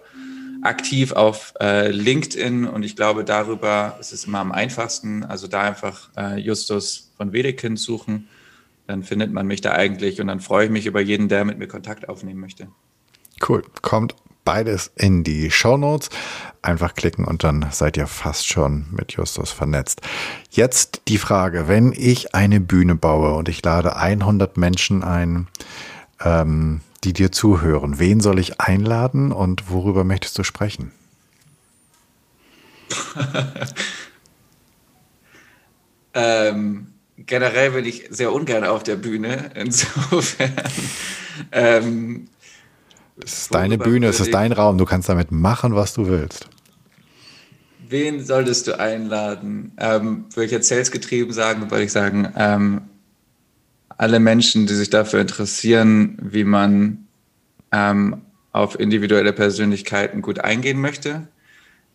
aktiv auf äh, LinkedIn und ich glaube, darüber ist es immer am einfachsten. Also da einfach äh, Justus von Wedekind suchen, dann findet man mich da eigentlich und dann freue ich mich über jeden, der mit mir Kontakt aufnehmen möchte. Cool, kommt beides in die Show Notes. Einfach klicken und dann seid ihr fast schon mit Justus vernetzt. Jetzt die Frage, wenn ich eine Bühne baue und ich lade 100 Menschen ein, ähm, die dir zuhören. Wen soll ich einladen und worüber möchtest du sprechen? ähm, generell bin ich sehr ungern auf der Bühne. Insofern. Ähm, es ist deine Bühne, es ist dein Raum. Du kannst damit machen, was du willst. Wen solltest du einladen? Ähm, würde ich jetzt salesgetrieben sagen, würde ich sagen, ähm, alle Menschen, die sich dafür interessieren, wie man ähm, auf individuelle Persönlichkeiten gut eingehen möchte.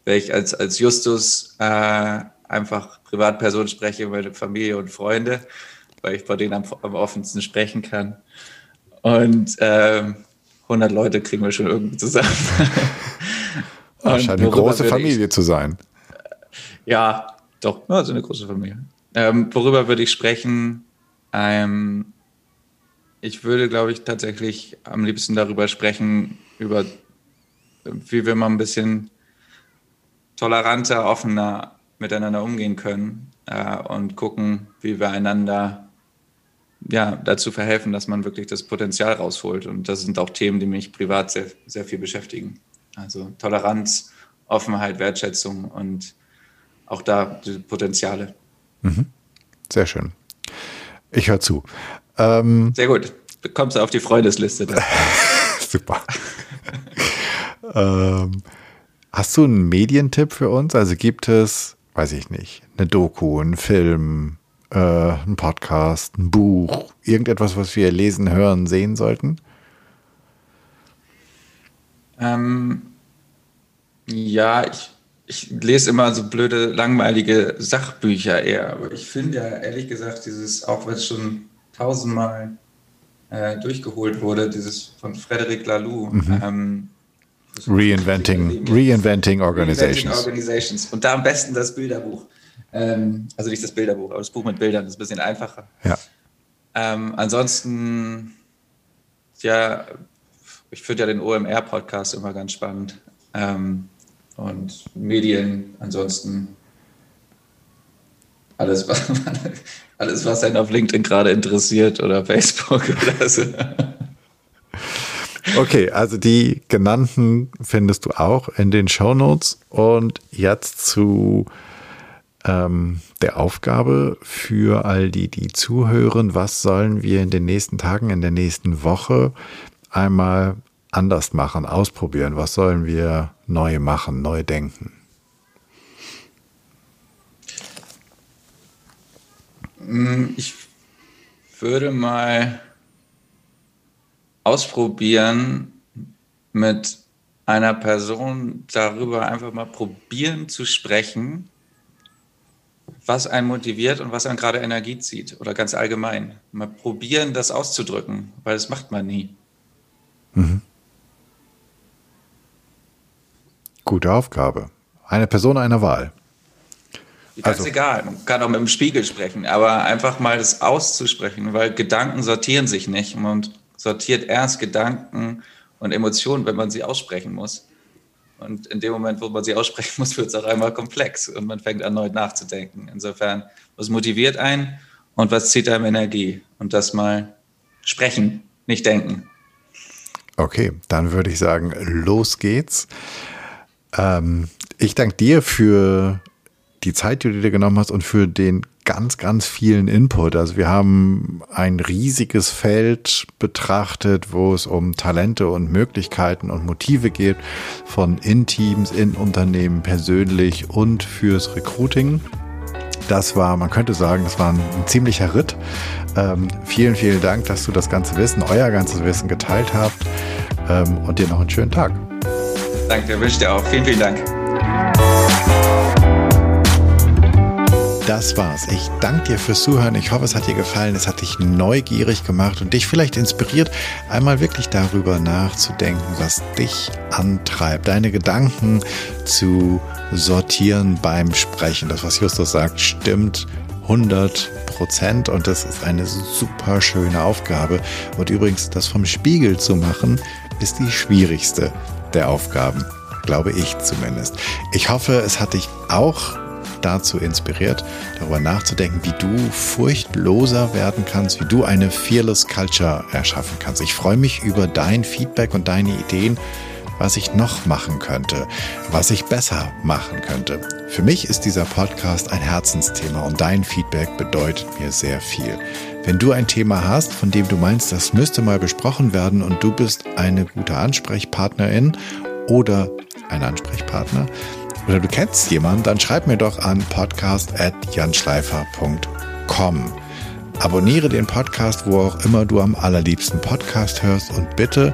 Weil ich als, als Justus äh, einfach Privatperson spreche, meine Familie und Freunde, weil ich vor denen am, am offensten sprechen kann. Und äh, 100 Leute kriegen wir schon irgendwie zusammen. Scheint eine große Familie ich, zu sein. Ja, doch, also eine große Familie. Ähm, worüber würde ich sprechen? Ähm, ich würde, glaube ich, tatsächlich am liebsten darüber sprechen, über wie wir mal ein bisschen toleranter, offener miteinander umgehen können äh, und gucken, wie wir einander ja, dazu verhelfen, dass man wirklich das Potenzial rausholt. Und das sind auch Themen, die mich privat sehr, sehr viel beschäftigen. Also Toleranz, Offenheit, Wertschätzung und auch da die Potenziale. Mhm. Sehr schön. Ich höre zu. Ähm, Sehr gut. Du kommst auf die Freundesliste. Super. ähm, hast du einen Medientipp für uns? Also gibt es, weiß ich nicht, eine Doku, einen Film, äh, einen Podcast, ein Buch, irgendetwas, was wir lesen, hören, sehen sollten? Ähm, ja, ich ich lese immer so blöde, langweilige Sachbücher eher. Aber ich finde ja ehrlich gesagt, dieses, auch wenn es schon tausendmal äh, durchgeholt wurde, dieses von Frederic Laloux. Mhm. Ähm, Reinventing, Reinventing Organizations. Reinventing Organizations. Und da am besten das Bilderbuch. Ähm, also nicht das Bilderbuch, aber das Buch mit Bildern das ist ein bisschen einfacher. Ja. Ähm, ansonsten, ja, ich finde ja den OMR-Podcast immer ganz spannend. Ähm, und Medien ansonsten alles, was, alles, was einen auf LinkedIn gerade interessiert oder Facebook oder so. Okay, also die genannten findest du auch in den Show Notes und jetzt zu ähm, der Aufgabe für all die, die zuhören. Was sollen wir in den nächsten Tagen, in der nächsten Woche einmal anders machen, ausprobieren? Was sollen wir neu machen, neu denken? Mm, ich würde mal ausprobieren, mit einer Person darüber einfach mal probieren zu sprechen, was einen motiviert und was einen gerade Energie zieht oder ganz allgemein. Mal probieren, das auszudrücken, weil das macht man nie. Mhm. Gute Aufgabe. Eine Person einer Wahl. Ganz also. egal, man kann auch mit dem Spiegel sprechen, aber einfach mal das auszusprechen, weil Gedanken sortieren sich nicht. Man sortiert erst Gedanken und Emotionen, wenn man sie aussprechen muss. Und in dem Moment, wo man sie aussprechen muss, wird es auch einmal komplex und man fängt erneut nachzudenken. Insofern, was motiviert einen und was zieht einem Energie? Und das mal sprechen, nicht denken. Okay, dann würde ich sagen, los geht's. Ähm, ich danke dir für die Zeit, die du dir genommen hast und für den ganz, ganz vielen Input. Also wir haben ein riesiges Feld betrachtet, wo es um Talente und Möglichkeiten und Motive geht, von in Teams, in Unternehmen, persönlich und fürs Recruiting. Das war, man könnte sagen, das war ein, ein ziemlicher Ritt. Ähm, vielen, vielen Dank, dass du das ganze Wissen, euer ganzes Wissen geteilt habt ähm, und dir noch einen schönen Tag. Danke, wünsche dir auch. Vielen, vielen Dank. das war's. Ich danke dir fürs Zuhören. Ich hoffe, es hat dir gefallen. Es hat dich neugierig gemacht und dich vielleicht inspiriert, einmal wirklich darüber nachzudenken, was dich antreibt, deine Gedanken zu sortieren beim Sprechen. Das, was Justus sagt, stimmt 100 Prozent und das ist eine super schöne Aufgabe. Und übrigens, das vom Spiegel zu machen, ist die schwierigste der Aufgaben glaube ich zumindest. Ich hoffe, es hat dich auch dazu inspiriert, darüber nachzudenken, wie du furchtloser werden kannst, wie du eine Fearless Culture erschaffen kannst. Ich freue mich über dein Feedback und deine Ideen, was ich noch machen könnte, was ich besser machen könnte. Für mich ist dieser Podcast ein Herzensthema und dein Feedback bedeutet mir sehr viel. Wenn du ein Thema hast, von dem du meinst, das müsste mal besprochen werden und du bist eine gute Ansprechpartnerin oder ein Ansprechpartner, oder du kennst jemanden, dann schreib mir doch an podcast.janschleifer.com. Abonniere den Podcast, wo auch immer du am allerliebsten Podcast hörst und bitte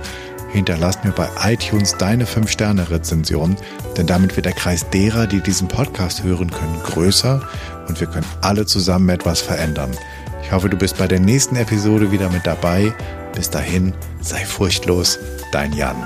hinterlass mir bei iTunes deine 5-Sterne-Rezension, denn damit wird der Kreis derer, die diesen Podcast hören können, größer und wir können alle zusammen etwas verändern. Ich hoffe, du bist bei der nächsten Episode wieder mit dabei. Bis dahin, sei furchtlos, dein Jan.